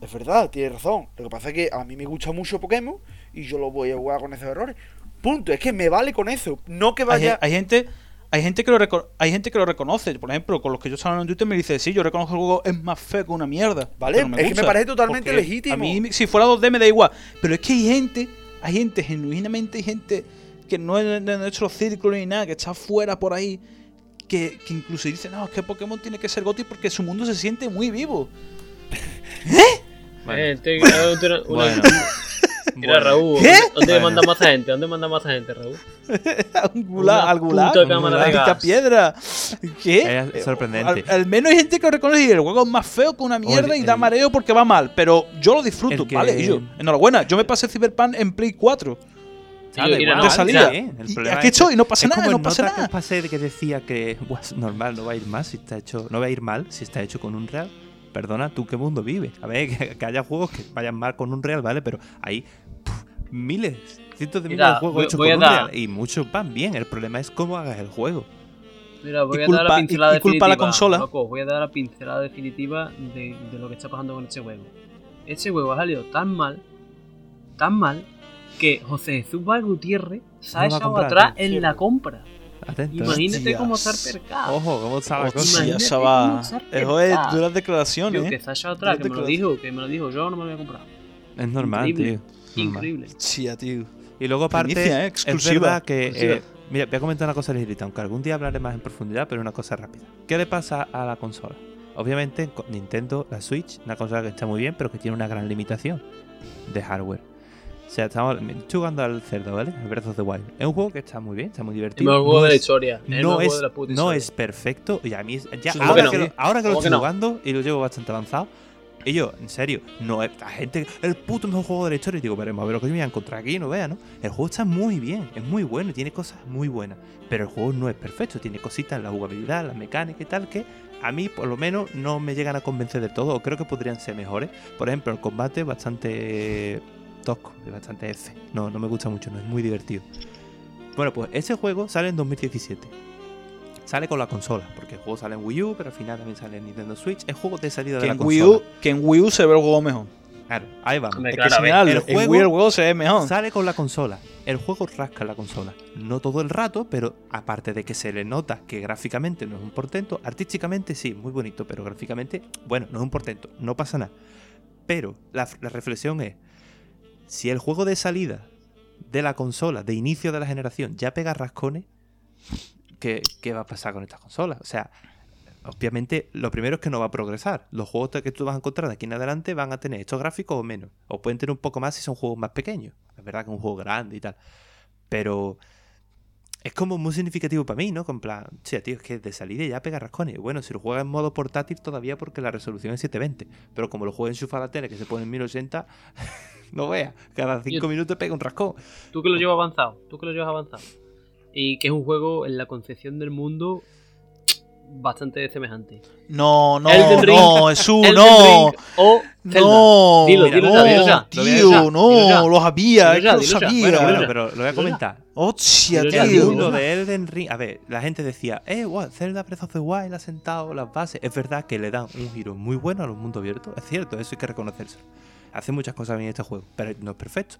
Es verdad, tiene razón. Lo que pasa es que a mí me gusta mucho Pokémon y yo lo voy a jugar con esos errores. Punto, es que me vale con eso. No que hay, vaya. hay gente hay gente que lo hay gente que lo reconoce. Por ejemplo con los que yo estaba hablando en Twitter me dice sí yo reconozco que el juego es más feo que una mierda Vale, pero me es que me parece totalmente legítimo. a mí si fuera 2D me da igual. Pero es que hay gente hay gente genuinamente hay gente que no es de nuestro círculo ni nada que está fuera por ahí que, que incluso dice no es que Pokémon tiene que ser GOTY porque su mundo se siente muy vivo Bueno, [LAUGHS] Eh, te- una- una- bueno. [LAUGHS] Mira, Bueno. Raúl, ¿Qué? ¿dónde Bueno. manda más gente? ¿Dónde manda más gente, Raúl? [LAUGHS] Una al gulag, pica piedra ¿qué? Es sorprendente. Al, al menos hay gente que lo reconoce y el juego es más feo que una mierda Oye, y da mareo porque va mal. Pero yo lo disfruto, que- ¿vale? Y yo, enhorabuena, yo me pasé Cyberpunk en Play 4. Sí, da mira, no, salida. sí, el y aquí es- estoy, no pasa es nada, como no pasa nota nada. que pasé que decía que [LAUGHS] normal no va a ir mal si está hecho no va a ir mal si está hecho con un real perdona tú qué mundo vives a ver [LAUGHS] que, que haya juegos que vayan mal con un real vale pero hay puf, miles cientos de miles de juegos hechos con un real y muchos van bien el problema es cómo hagas el juego Mira, voy Y a dar la y- pincelada y culpa a la definitiva. consola. loco, voy a dar la pincelada definitiva de, de lo que está pasando con este juego. Este juego ha salido tan mal, tan mal, que José Jesús Val Gutiérrez se ha No echado atrás en la compra. Atento. Imagínate cómo estar percado. ojo cómo está la cosa va. Eso es duras Tío, declaraciones, que ¿eh? se ha echado atrás, que me lo dijo, que me lo dijo, yo no me lo voy a comprar. es normal Increíble. tío. Increíble. Sí, tío. Y luego aparte, Primicia, ¿eh? Exclusiva. que... Exclusiva. eh, mira, voy a comentar una cosa ligerita, aunque algún día hablaré más en profundidad, pero una cosa rápida. ¿Qué le pasa a la consola? Obviamente, Nintendo, la Switch, una consola que está muy bien, pero que tiene una gran limitación de hardware. O sea, estamos estoy jugando al cerdo, ¿vale? El Breath of the Wild. Es un juego que está muy bien, está muy El divertido. mejor juego No de la historia. el no es, de la puta no historia. es perfecto. Y a mí, ya, Supongo ahora, que que no. lo, ahora que lo Supongo estoy que no. jugando y lo llevo bastante avanzado, Y yo, en serio, no es la gente, el puto mejor juego de la historia. Y digo, veremos a ver lo que yo me voy a encontrar aquí, no vea, ¿no? El juego está muy bien, es muy bueno, tiene cosas muy buenas. Pero el juego no es perfecto, tiene cositas la jugabilidad, la mecánica y tal que a mí por lo menos no me llegan a convencer del todo. O creo que podrían ser mejores. Por ejemplo, el combate bastante tosco, es bastante F. No, no me gusta mucho, no es muy divertido. Bueno, pues ese juego sale en 2017. Sale con la consola, porque el juego sale en Wii U, pero al final también sale en Nintendo Switch. Es juego de salida Que de la en, consola. Wii U, que en Wii U se ve el juego mejor. Claro, ahí vamos. Claro, si el en juego- Wii el juego se ve mejor. Sale con la consola. El juego rasca la consola. No todo el rato, pero aparte de que se le nota que gráficamente no es un portento, artísticamente sí, muy bonito, pero gráficamente, bueno, no es un portento, no pasa nada. Pero la, la reflexión es, si el juego de salida de la consola, de inicio de la generación, ya pega rascones, ¿qué, qué va a pasar con estas consolas? O sea, obviamente lo primero es que no va a progresar. Los juegos que tú vas a encontrar de aquí en adelante van a tener estos gráficos o menos. O pueden tener un poco más si son juegos más pequeños. Es verdad que es un juego grande y tal. Pero es como muy significativo para mí, ¿no? Con plan, sí, tío, es que de salida ya pega rascones. Bueno, si lo juegas en modo portátil todavía porque la resolución es 720. Pero como lo juegas en su la tele que se pone en 1080, [LAUGHS] no veas. Cada 5 Yo- minutos pega un rascón. Tú que lo llevas avanzado, tú que lo llevas avanzado. Y que es un juego en la concepción del mundo bastante semejante. No, no, Elden Ring. no, Jesús, Elden no. Ring o Zelda. No, Dilo, dilo no, dilo ya, lo tío, no, dilo ya. lo sabía, lo sabía. Bueno, Bueno, pero lo voy a comentar. Hostia, tío. mundo ya. de Elden Ring. A ver, la gente decía, eh, wow, Zelda Breath of the Wild ha sentado las bases. Es verdad que le dan un giro muy bueno a los mundos abiertos. Es cierto, eso hay que reconocerse. Hace muchas cosas bien este juego, pero no es perfecto.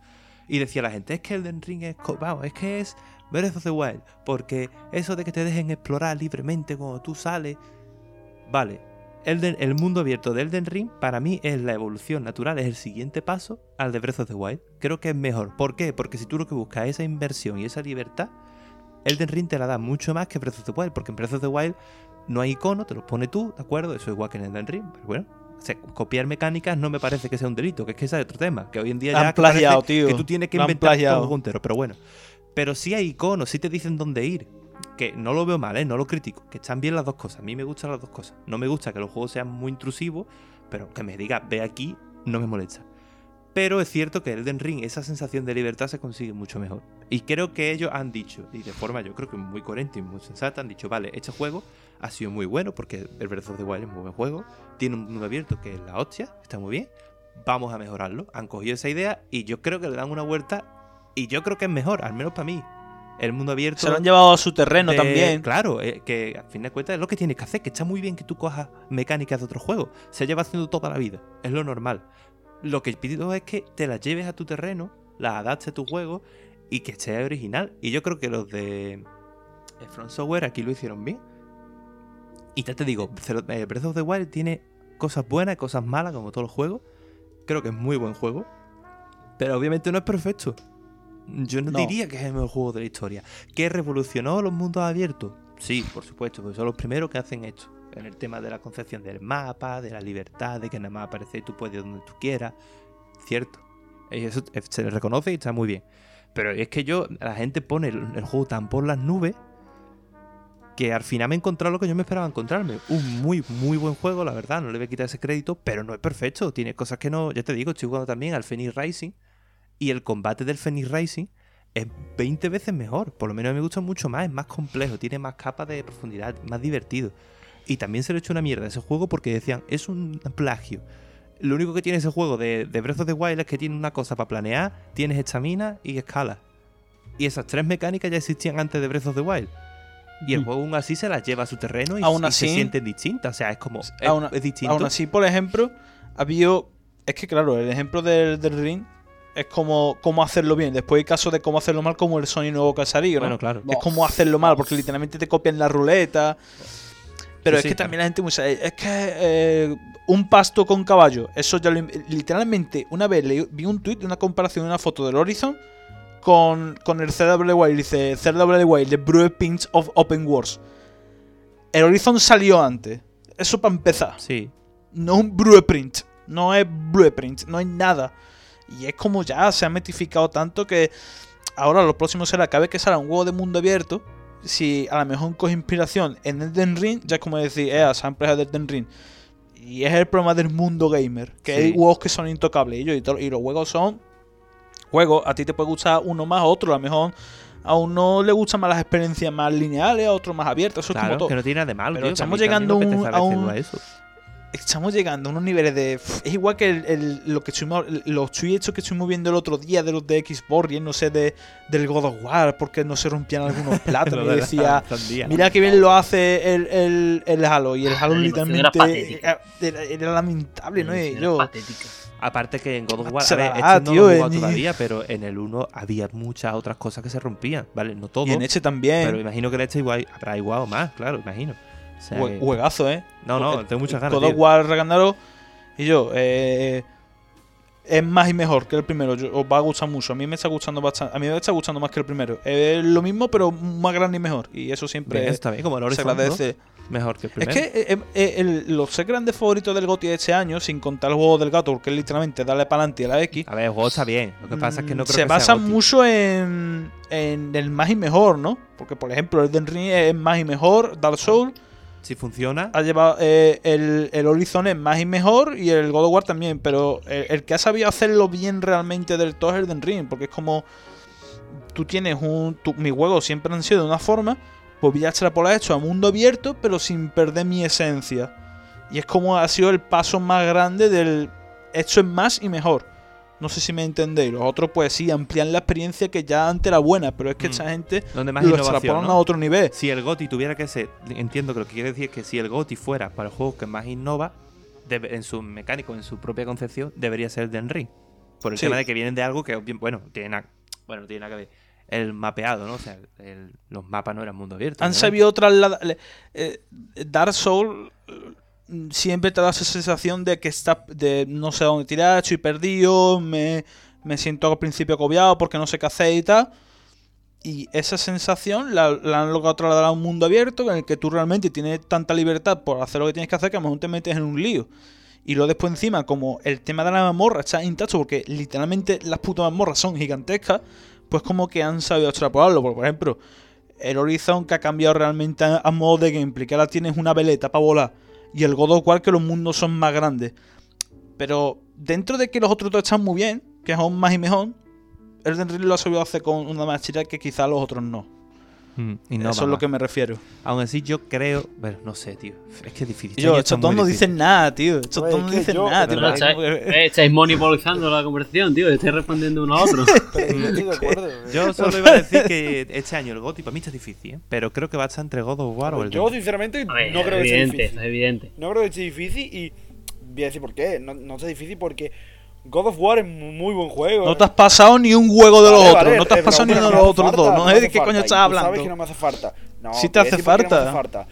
Y decía la gente, es que Elden Ring es. Vamos, es que es Breath of the Wild. Porque eso de que te dejen explorar libremente cuando tú sales. Vale. Elden- el mundo abierto de Elden Ring para mí es la evolución natural, es el siguiente paso al de Breath of the Wild. Creo que es mejor. ¿Por qué? Porque si tú lo que buscas es esa inversión y esa libertad, Elden Ring te la da mucho más que Breath of the Wild, porque en Breath of the Wild no hay icono, te los pone tú, ¿de acuerdo? Eso es igual que en Elden Ring, pero bueno. o sea, copiar mecánicas no me parece que sea un delito, que es que ese es otro tema, que hoy en día ya que parece plagiado, tío. que tú tienes que inventar todo juntero, pero bueno. Pero sí hay iconos, sí te dicen dónde ir. Que no lo veo mal, ¿eh? no lo critico. Que están bien las dos cosas. A mí me gustan las dos cosas. No me gusta que los juegos sean muy intrusivos, pero que me diga, ve aquí, no me molesta. Pero es cierto que Elden Ring, esa sensación de libertad se consigue mucho mejor. Y creo que ellos han dicho, y de forma yo creo que muy coherente y muy sensata, han dicho, vale, este juego ha sido muy bueno porque el Breath of the Wild es muy buen juego, tiene un mundo abierto que es la hostia, está muy bien, vamos a mejorarlo. Han cogido esa idea y yo creo que le dan una vuelta y yo creo que es mejor, al menos para mí. El mundo abierto... Se lo han llevado a su terreno de- también. Claro, eh, que al fin de cuentas es lo que tienes que hacer, que está muy bien que tú cojas mecánicas de otro juego. Se lleva haciendo toda la vida, es lo normal. Lo que pido es que te las lleves a tu terreno, las adaptes a tu juego y que sea original. Y yo creo que los de eh, From Software aquí lo hicieron bien. Y ya te digo, eh, Breath of the Wild tiene cosas buenas y cosas malas como todos los juegos. Creo que es muy buen juego. Pero obviamente no es perfecto. Yo no, No. diría que es el mejor juego de la historia. ¿Que revolucionó los mundos abiertos? Sí, por supuesto, porque son los primeros que hacen esto. En el tema de la concepción del mapa, de la libertad, de que nada más aparece y tú puedes ir donde tú quieras. Cierto. Eso se le reconoce y está muy bien. Pero es que yo, la gente pone el, el juego tan por las nubes que al final me he encontrado lo que yo me esperaba encontrarme. Un muy, muy buen juego, la verdad, no le voy a quitar ese crédito, pero no es perfecto. Tiene cosas que no, ya te digo, estoy jugando también al Phoenix Rising y el combate del Phoenix Rising es 20 veces mejor. Por lo menos a mí me gusta mucho más, es más complejo, tiene más capas de profundidad, más divertido. Y también se le echó una mierda a ese juego porque decían, es un plagio. Lo único que tiene ese juego de, de Breath of the Wild es que tiene una cosa para planear, tienes estamina y escala. Y esas tres mecánicas ya existían antes de Breath of the Wild. Y el Mm. juego aún así se las lleva a su terreno y, Aún y así- se sienten distintas. O sea, es como. Es, Aún- es distinto. Aún así, por ejemplo, ha habido. Es que, claro, el ejemplo del, del ring es como cómo hacerlo bien. Después hay casos de cómo hacerlo mal, como el Sony nuevo que ha salido, ¿no? bueno, claro. Es como hacerlo mal, porque literalmente te copian la ruleta. Pero Sí, es sí, que claro. también la gente sabe, es que eh, un pasto con caballo, eso ya lo literalmente una vez leí- vi un tweet de una comparación de una foto del Horizon con, con el CW Wild, dice CW Wild, the blueprints of open wars. El Horizon salió antes. Eso para empezar. Sí. No es un blueprint. No es blueprint. No es nada. Y es como ya se ha metificado tanto que ahora lo próximo será cada vez que salga un juego de mundo abierto. Si a lo mejor coge inspiración en Elden Ring, ya es como decir, eh, esa empresa de Elden Ring. Y es el problema del mundo gamer. Que Sí. hay juegos que son intocables. Y, yo- y, los juegos son juegos. A ti te puede gustar uno más, otro. A lo mejor a uno le gustan más las experiencias más lineales, a otro más abiertas. Eso es Claro, como todo. que no tiene nada de malo, Pero tío, a estamos llegando un- a un- jugar eso. Estamos llegando a unos niveles de. Es igual que el- el- lo que estuvimos, los tweets que estuvimos viendo el otro día de los de Xbox, y no sé, de, del God of War, porque no se rompían algunos platos. Lo y decía. Mira que bien lo hace el, el, el Halo. Y el Halo La animación era literalmente patética. era, era lamentable, ¿no? Y era yo, patética. Aparte que en God of War, a Se ver, va, este no tío, lo he jugado en- todavía, pero en el 1 había muchas otras cosas que se rompían, ¿vale? No todo, y en este también. pero imagino que en este igual habrá igual o más, claro, imagino. Sea que- Juegazo, ¿eh? no, no, El- tengo muchas ganas, God of. War Ragnarok. Y yo, eh, es más y mejor que el primero. Yo- os va a gustar mucho. A mí me está gustando bastante. A mí me está gustando más que el primero. Es lo mismo, pero más grande y mejor. Y eso siempre Bien, está bien, como el se agradece. Mejor que el Es primero. que eh, eh, el- los seis grandes favoritos del GOTY de este año, sin contar el juego del gato, porque es literalmente darle para adelante a la X, A ver, el juego está bien. Lo que pasa es que no mm, creo se que basa sea mucho en, en el más y mejor, ¿no? Porque, por ejemplo, el Den Ring es más y mejor, Dark Souls Si funciona, ha llevado eh, el, el Horizon es más y mejor y el God of War también, pero el, que ha sabido hacerlo bien realmente del todo es Ring, porque es como tú tienes un tu- mis juegos siempre han sido de una forma, pues voy a extrapolar esto a mundo abierto, pero sin perder mi esencia. Y es como ha sido el paso más grande del esto es más y mejor. No sé si me entendéis. Los otros, pues sí, amplían la experiencia que ya antes era buena, pero es que Mm. esta gente donde más lo extrapolan ¿no? a otro nivel. Si el GOTI tuviera que ser, entiendo que lo que quiere decir es que si el GOTI fuera para el juego que más innova, debe- en su mecánico, en su propia concepción, debería ser el Den Ring. Por el Sí. tema de que vienen de algo que, bueno, tiene nada, bueno, no tiene nada que ver. El mapeado, ¿no? O sea, el- los mapas no eran mundo abierto. Han sabido trasladar. eh, Dark Souls siempre te da esa sensación de que está. de no sé a dónde tirar, estoy perdido, me, me siento al principio agobiado porque no sé qué hacer y tal. Y esa sensación la, la han logrado trasladar a un mundo abierto en el que tú realmente tienes tanta libertad por hacer lo que tienes que hacer que a lo mejor te metes en un lío. Y luego después encima, como el tema de la mazmorra está intacto, porque literalmente las putas mazmorras son gigantescas, pues como que han sabido extrapolarlo. Por ejemplo, el Horizon que ha cambiado realmente a modo de gameplay, que ahora tienes una veleta para volar, y el God of War que los mundos son más grandes. Pero dentro de que los otros dos están muy bien, que son más y mejor, Elden Ring lo ha sabido hacer con una maestría que quizá los otros no. Mm, Eso es lo que me refiero. Aún así, yo creo. Bueno, no sé, tío. Es que es difícil. Yo, estos dos no dicen nada, tío. Estos dos no dicen yo- nada, tío. Estáis, eh, estáis monopolizando la conversación, tío. Estáis respondiendo uno a otro. [LAUGHS] Pero yo solo iba a decir que este año el GOTI para mí está difícil, ¿eh? Pero creo que va a estar entre God of War o el Yo, sinceramente, ver, no creo que sea difícil. es evidente. No creo que sea difícil y voy a decir por qué. No, no sea difícil porque God of War es mu- muy buen juego. No te has pasado ni un juego de los Vale, otros. vale, no te has eh, pasado ni uno de los otros falta, dos. No sé de qué coño falta, estás hablando. sabes que no me hace falta. No, Sí te hace qué no me falta. hace falta.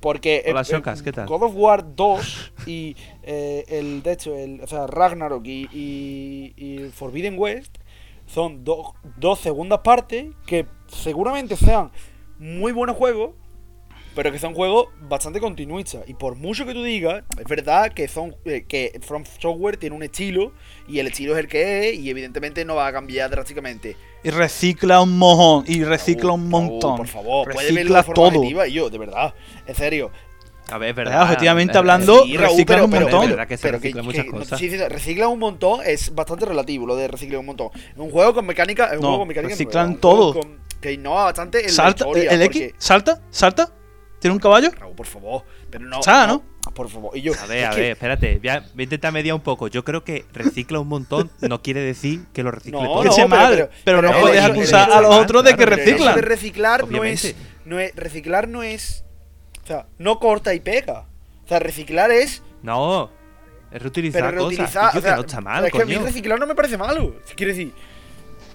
Porque Hola, eh, Shokas, eh, ¿qué tal? God of War 2 y eh, el, de hecho, el, o sea, Ragnarok y, y, y Forbidden West son do- dos segundas partes que seguramente sean muy buenos juegos, pero que son juegos bastante continuistas. Y por mucho que tú digas, es verdad que son eh, que From Software tiene un estilo y el estilo es el que es y evidentemente no va a cambiar drásticamente. Y recicla un mojón. Y recicla un montón. por favor, puede recicla verlo de forma todo. objetiva y yo, de verdad, en serio. A ver, es Eh, verdad. objetivamente eh, hablando, Sí, Raúl, reciclan pero- un montón. Es verdad que se pero reciclan muchas que- cosas. sí, sí, reciclan un montón es bastante relativo lo de reciclar un montón. Es un juego con mecánica, es un No, juego con mecánica reciclan un juego todo. con- que innova bastante en Salta, la historia. el porque- X, salta, salta. ¿Tiene un caballo? Raúl, por favor, pero no. Por favor. Y yo, A ver, a que- ver, espérate. Voy a, voy a intentar mediar un poco. Yo creo que recicla un montón no quiere decir que lo recicle No, todo. No, pero- mal, pero- pero, pero no puedes acusar a los otros de que reciclan. de reciclar no es, no es. Reciclar no es. O sea, no corta y pega. O sea, reciclar es. No, es reutilizar Pero cosas. reutilizar. Y yo o sea, que no está mal, es que a mí reciclar no me parece malo. Si quiero decir.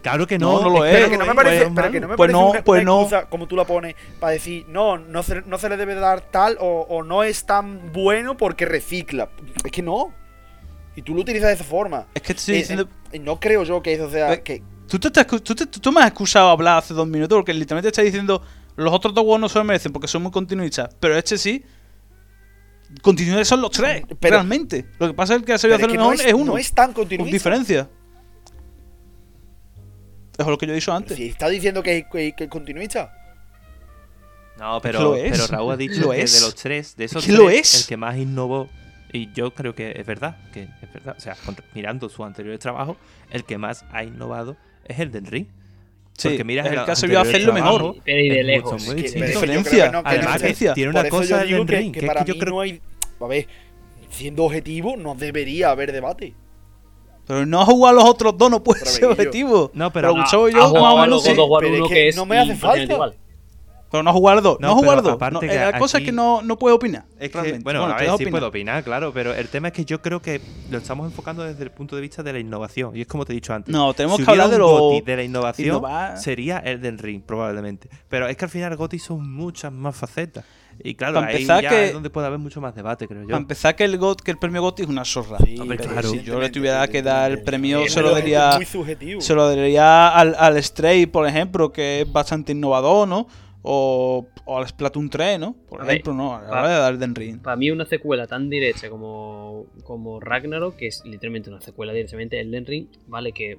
Claro que no. No, no lo es. Pero que no me es, parece, pues, pero que no me Pues parece no, una, pues una no. excusa, como tú la pones, para decir, no, no se, no se le debe dar tal o, o no es tan bueno porque recicla. Es que no. Y tú lo utilizas de esa forma. Es que estoy Eh, diciendo. eh, no creo yo que eso sea. Eh, Que, Tú, te estás- tú, te- tú me has escuchado hablar hace dos minutos porque literalmente estás diciendo los otros dos juegos no se lo merecen porque son muy continuistas, pero este sí. Continuistas son los tres, Pero- realmente. Lo que pasa es que ha sabido hacer que mejor no es, es, uno. no es tan con continuista. Es lo que yo he dicho antes. Si está diciendo que, que, que es continuista. No, pero, lo es. pero Raúl ha dicho Lo que es. de los tres, de esos que tres, lo es. el que más innovó Y yo creo que es verdad, que es verdad. O sea, mirando sus anteriores trabajos, el que más ha innovado es el del ring. Sí, Porque mira es el los que ha sabido anteriores hacerlo mejor. Pero y de lejos. muy Que- yo diferencia. que no- que Además, no que se- diferencia. tiene una cosa yo del ring, que para yo mí creo no hay. A ver, siendo objetivo, no debería haber debate. Pero no jugar a los otros dos no puede Pero ser objetivo. No, pero pero Ha yo jugado más o menos los sí. God of War pero es 1 que es no me hace falta. igual. Pero no jugar los dos. No, No, jugar los dos. No, que eh, la cosa es aquí- que no, no puede opinar. Es que, bueno, Bueno, a ver, sí opinar. puedo opinar, claro, pero el tema es que yo creo que lo estamos enfocando desde el punto de vista de la innovación. Y es como te he dicho antes. No, tenemos si que hablar hubiera de un lo- GOTY de la innovación, innovar. sería el del ring, probablemente. Pero es que al final el GOTY son muchas más facetas. Y claro, Para ahí empezar ya que- es donde puede haber mucho más debate, creo yo. Para empezar, que el, GOT, que el premio GOTY es una zorra. Sí, Hombre, pero claro. Si yo le tuviera que dar el premio, se lo daría, muy subjetivo. se lo daría al, al Stray, por ejemplo, que es bastante innovador, ¿no? O, o al Splatoon 3, ¿no? Por A ver, ejemplo, ¿no? A la hora de dar Elden Ring. Para mí una secuela tan directa como, como Ragnarok, que es literalmente una secuela directamente de Elden Ring, vale que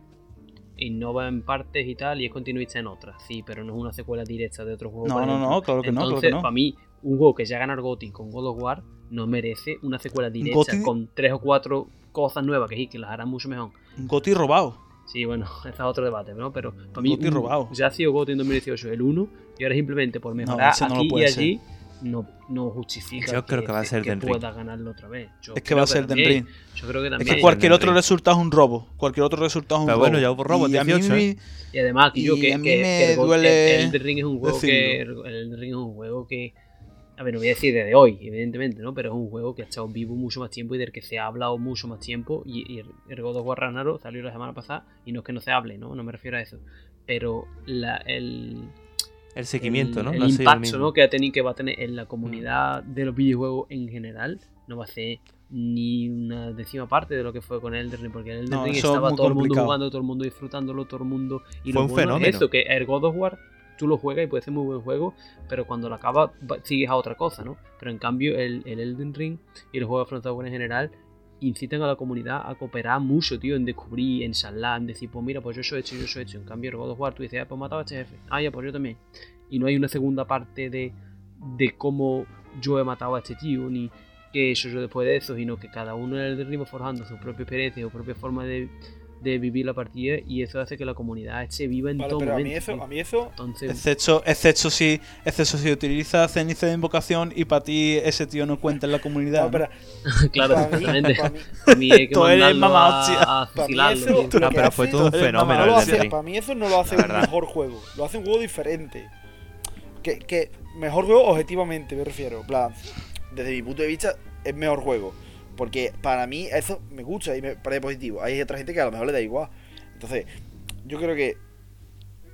innova en partes y tal y es continuista en otras, sí, pero no es una secuela directa de otro juego. No, no, no, claro que no, Entonces, que no. para mí, un juego que ya gana el GOTY con God of War no merece una secuela directa con tres o cuatro cosas nuevas que sí, que las harán mucho mejor. Un GOTY robado. Sí, bueno, [LAUGHS] ese es otro debate, ¿no? Pero para mí un- robado. ya ha sido GOTY en 2018 el 1 y ahora simplemente por mejorar no aquí y allí no, no justifica Yo creo que va a ser que Ring. pueda ganarlo otra vez. Yo Es que va a ser. Ring. Yo creo que Es también. que cualquier otro resultado es un robo. Cualquier otro resultado es un Pero robo. bueno, ya hubo robo Y a mí 18, me- ¿eh? Y además, aquí yo Y que, a mí que- que me el, duele el Elden Ring es un juego que. El Ring es un juego que. A ver, no voy a decir desde hoy, evidentemente, ¿no? Pero es un juego que ha estado vivo mucho más tiempo y del que se ha hablado mucho más tiempo. Y, y el- God of War Ragnarok salió la semana pasada y no es que no se hable, ¿no? No me refiero a eso. Pero la, el, El seguimiento, el, ¿no? el No impacto. ¿no? que, ha tenido, que va a tener en la comunidad de los videojuegos en general no va a ser ni una décima parte de lo que fue con Elden Ring, porque el Elden Ring es estaba todo el mundo complicado. jugando, todo el mundo disfrutándolo, todo el mundo. Y Fue lo un bueno es fenómeno. eso, que el God of War tú lo juegas y puede ser muy buen juego, pero cuando lo acabas sigues a otra cosa, ¿no? Pero en cambio el, el Elden Ring y los juegos de en general incitan a la comunidad a cooperar mucho, tío, en descubrir, en charlar, en decir, pues mira, pues yo soy hecho, yo soy hecho. En cambio, el God of War, tú dices, ah, pues mataba a este jefe. Ah, ya, pues yo también. Y no hay una segunda parte de, de cómo yo he matado a este tío, ni qué he hecho yo después de eso, sino que cada uno en el ritmo forjando su propia experiencia, su propia forma de, de vivir la partida, y eso hace que la comunidad esté viva en Vale, todo pero a mí momento. eso, a mí eso Entonces, Excepto, excepto si, excepto si utiliza ceniza de invocación y para ti ese tío no cuenta en la comunidad. no, ¿no? pero [LAUGHS] claro, exactamente. para mí, A mí hay que Tú eres mamá a, a fusilarlo, eso-. No, pero hace- fue todo un fenómeno lo el hace- para mí eso no lo hace un mejor juego, lo hace un juego diferente. Que, que mejor juego objetivamente me refiero, plan, desde mi punto de vista es mejor juego, porque para mí eso me gusta y me parece positivo. Hay otra gente que a lo mejor le da igual. Entonces, yo creo que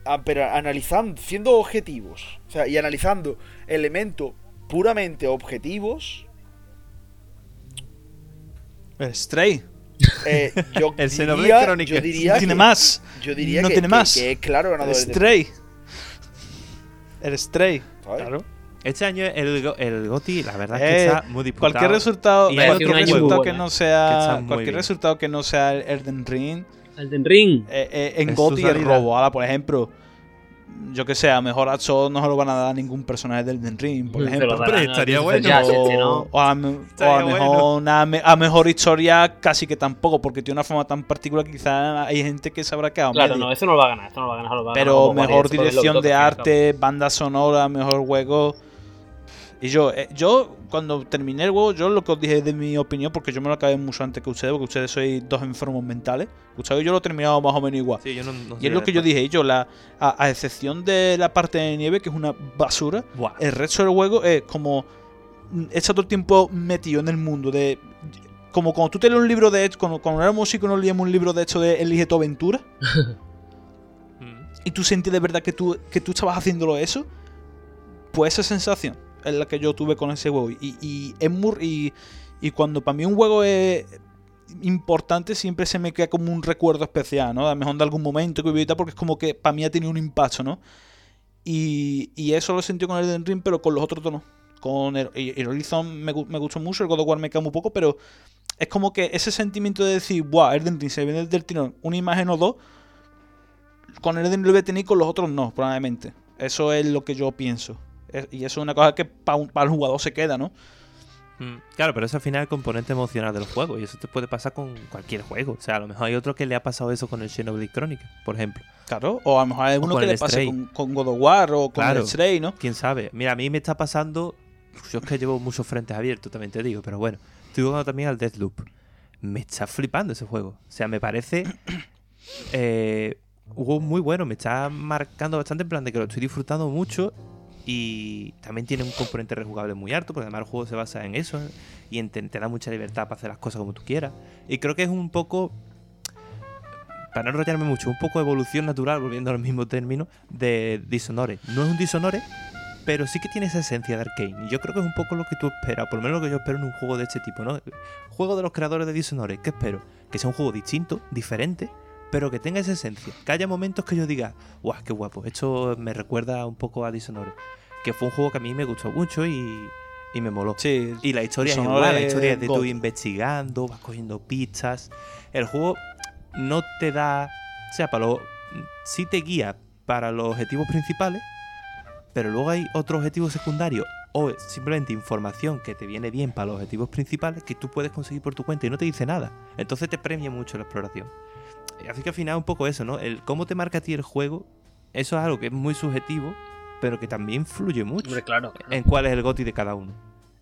ah, pero analizando, siendo objetivos, o sea, y analizando elementos puramente objetivos, El Stray. eh, yo, [LAUGHS] El diría, Chronicles. yo diría No tiene que- más. Yo diría No que, tiene que- más. que es claro El ganador del Stray. El Stray. ¿sabes? Este año el, go- el GOTY, la verdad es Eh, que está muy disputado. Cualquier resultado, Y cualquier resultado que no que sea, cualquier bien. resultado que no sea el Elden Ring, Elden Ring. eh, eh, en Es es salida. robo. Ahora, por ejemplo, yo que sé, a mejor a no se lo van a dar a ningún personaje del Elden Ring, por ejemplo. darán a estaría bueno. O, o a, o mejor bueno. una me- a mejor historia casi que tampoco, porque tiene una forma tan particular que quizás hay gente que se habrá quedado Claro, medio. no, eso no lo va a ganar, esto no lo va a ganar. lo va a ganar Pero mejor que dirección de arte, banda sonora, mejor juego. Y yo, eh, yo cuando terminé el juego, yo lo que os dije de mi opinión, porque yo me lo acabé mucho antes que ustedes, porque ustedes sois dos enfermos mentales. Gustavo y yo lo he terminado más o menos igual. Sí, yo no, no y es lo que yo dije, y yo, la, a, a excepción de la parte de nieve, que es una basura, el resto del juego es como. mm, Está todo el tiempo metido en el mundo de. Como cuando tú te lees un libro de. Cuando, cuando éramos chicos nos leíamos un libro de hecho de Elige tu aventura. [LAUGHS] Mm. y tú sentías de verdad que tú, que tú estabas haciéndolo eso, pues esa sensación es la que yo tuve con ese juego. Y, y es. Y, y cuando para mí un juego es importante, siempre se me queda como un recuerdo especial, ¿no? A lo mejor de algún momento que viví porque es como que para mí ha tenido un impacto, ¿no? Y, y eso lo sentí con el Elden Ring, pero con los otros no. Con el, el Horizon me, me gustó mucho, el God of War me queda muy poco, pero es como que ese sentimiento de decir, wow, Elden Ring se viene del tirón, una imagen o dos, con el Elden Ring lo voy a tener y con los otros no, probablemente. Eso es lo que yo pienso. Es- y eso es una cosa que para el jugador se queda, ¿no? Mm, Claro, pero eso al final es el componente emocional del juego y eso te puede pasar con cualquier juego. O sea, a lo mejor hay otro que le ha pasado eso con el Xenoblade Chronicles, por ejemplo. Claro, o a lo mejor hay alguno con que le pase con, con God of War o con Claro. el Stray, ¿no? ¿Quién sabe? Mira, a mí me está pasando... Yo es que llevo muchos frentes abiertos, también te digo, pero bueno. Estoy jugando también al Deathloop. Me está flipando ese juego. O sea, me parece... Eh, un juego muy bueno, me está marcando bastante en plan de que lo estoy disfrutando mucho y también tiene un componente rejugable muy alto, porque además el juego se basa en eso ¿eh? y te, da mucha libertad para hacer las cosas como tú quieras. Y creo que es un poco, para no enrollarme mucho, un poco evolución natural, volviendo al mismo término, de Dishonored. No es un Dishonored, pero sí que tiene esa esencia de Arkane. Y yo creo que es un poco lo que tú esperas, por lo menos lo que yo espero en un juego de este tipo, ¿no? Juego de los creadores de Dishonored, ¿qué espero? Que sea un juego distinto, diferente, pero que tenga esa esencia. Que haya momentos que yo diga, ¡guau, qué guapo! Esto me recuerda un poco a Dishonored. Que fue un juego que a mí me gustó mucho y, y me moló. Sí. Y la historia es igual, la historia es de tú God. investigando, vas cogiendo pistas. El juego no te da. O sea, para lo, sí te guía para los objetivos principales, pero luego hay otros objetivos secundarios o simplemente información que te viene bien para los objetivos principales que tú puedes conseguir por tu cuenta y no te dice nada. Entonces te premia mucho la exploración. Así que al final un poco eso, ¿no? El cómo te marca a ti el juego, eso es algo que es muy subjetivo, pero que también influye mucho Hombre, claro. claro. en cuál es el goti de cada uno.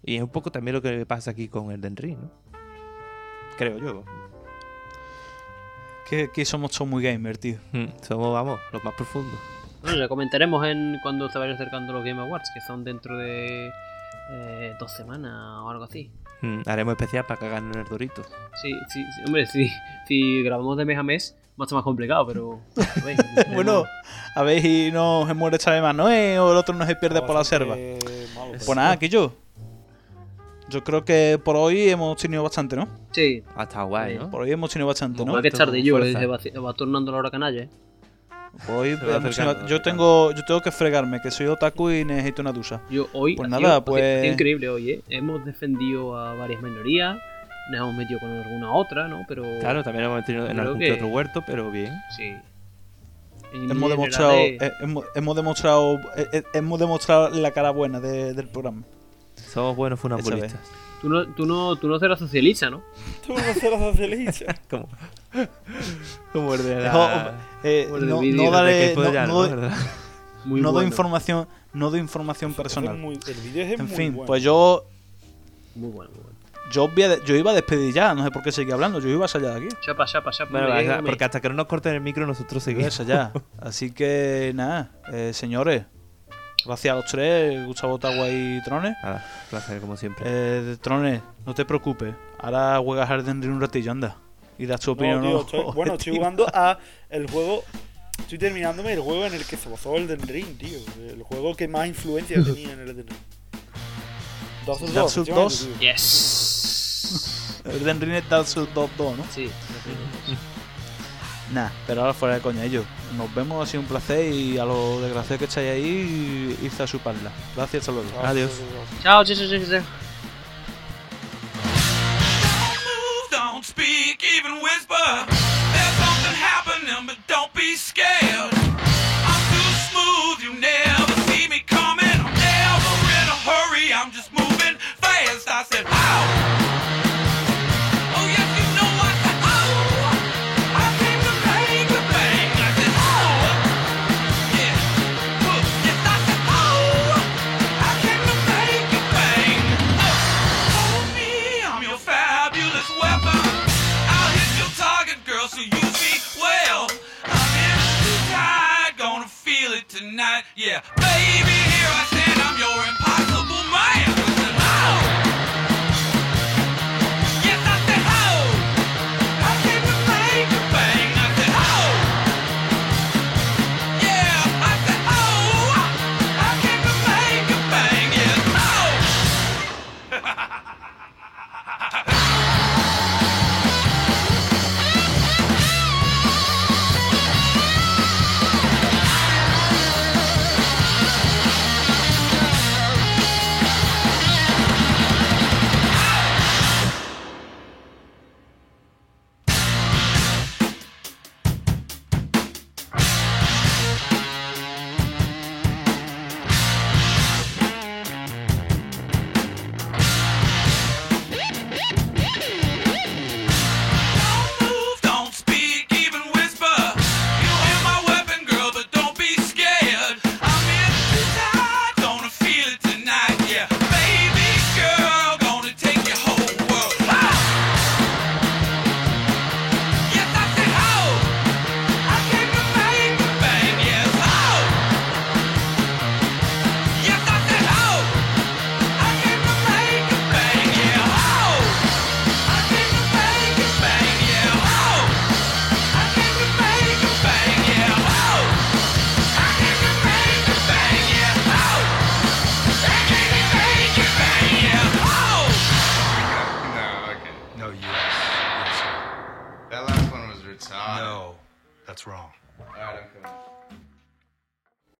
Y es un poco también lo que pasa aquí con el Den Ring, ¿no? Creo yo. Que, que somos todos muy gamer, tío. Mm, Somos, vamos, los más profundos. Bueno, ya comentaremos en cuando se vayan acercando los Game Awards, que son dentro de eh, dos semanas o algo así. Mm, Haremos especial para cagarnos en el Dorito. Sí, sí, sí, hombre, sí, si grabamos de mes a mes, va a ser más complicado, pero. a ver, [LAUGHS] Bueno, a ver si no se muere esta vez Noé o el otro no se pierde por la selva. malo, Pues nada, aquí yo. Yo creo que por hoy hemos tenido bastante, ¿no? Sí, está guay, ¿no? Por hoy hemos tenido bastante, ¿no? igual que tarde yo, se va, va tornando la hora canalla. ¿eh? Hoy acercando, yo tengo yo tengo que fregarme, que soy otaku y necesito una ducha. Yo hoy. Pues nada, sido- pues- ha sido increíble hoy, ¿eh? Hemos defendido a varias minorías, nos hemos metido con alguna otra, ¿no? Pero. Claro, también hemos tenido en algún que- otro huerto, pero bien. Sí. En Hemos demostrado, de- eh, hemos, hemos demostrado eh, eh, hemos demostrado la cara buena de- del programa. Somos buenos funambulistas. Tú no, tú, no, tú no serás socialista, ¿no? Tú no serás socialista. [LAUGHS] Como, la... eh, el no, vídeo no no- ya, no ¿no? doy- no información, no doy información personal. Es muy- el vídeo es En muy fin, bueno. pues yo Muy bueno, muy bueno. yo, voy a- yo iba a despedir ya, no sé por qué seguía hablando, yo iba a salir de aquí. Chapa, chapa, chapa. Bueno, porque hasta que no nos corten el micro nosotros seguimos. ya. [LAUGHS] Así que nada, eh, señores, gracias a los tres, Gustavo Tagua y Trones. Nada, placer como siempre. Eh, Trones, no te preocupes, ahora juegas Ring un ratillo, anda. Y das tu No, opinión. tío, ¿no? estoy- [LAUGHS] bueno, estoy jugando a el juego. Estoy terminándome el juego en el que se basó el del Ring, tío. El juego que más influencia [LAUGHS] tenía en el Elden Ring. Dark Souls Dark 2, Souls efectivamente, 2. tío. Yes. [LAUGHS] Elden Ring es Dark Souls 2, 2, ¿no? Sí. Nah, pero ahora fuera de coña, ellos. Nos vemos, ha sido un placer y a los desgraciados que estáis ahí, irse a chuparla. Gracias, hasta luego. Adiós. Chao, chao, chao, chao, don't speak, even whisper. There's something happening, but don't be scared. I'm too smooth, you never see me coming. I'm never in a hurry, I'm just moving fast. I said, ow. yeah, baby.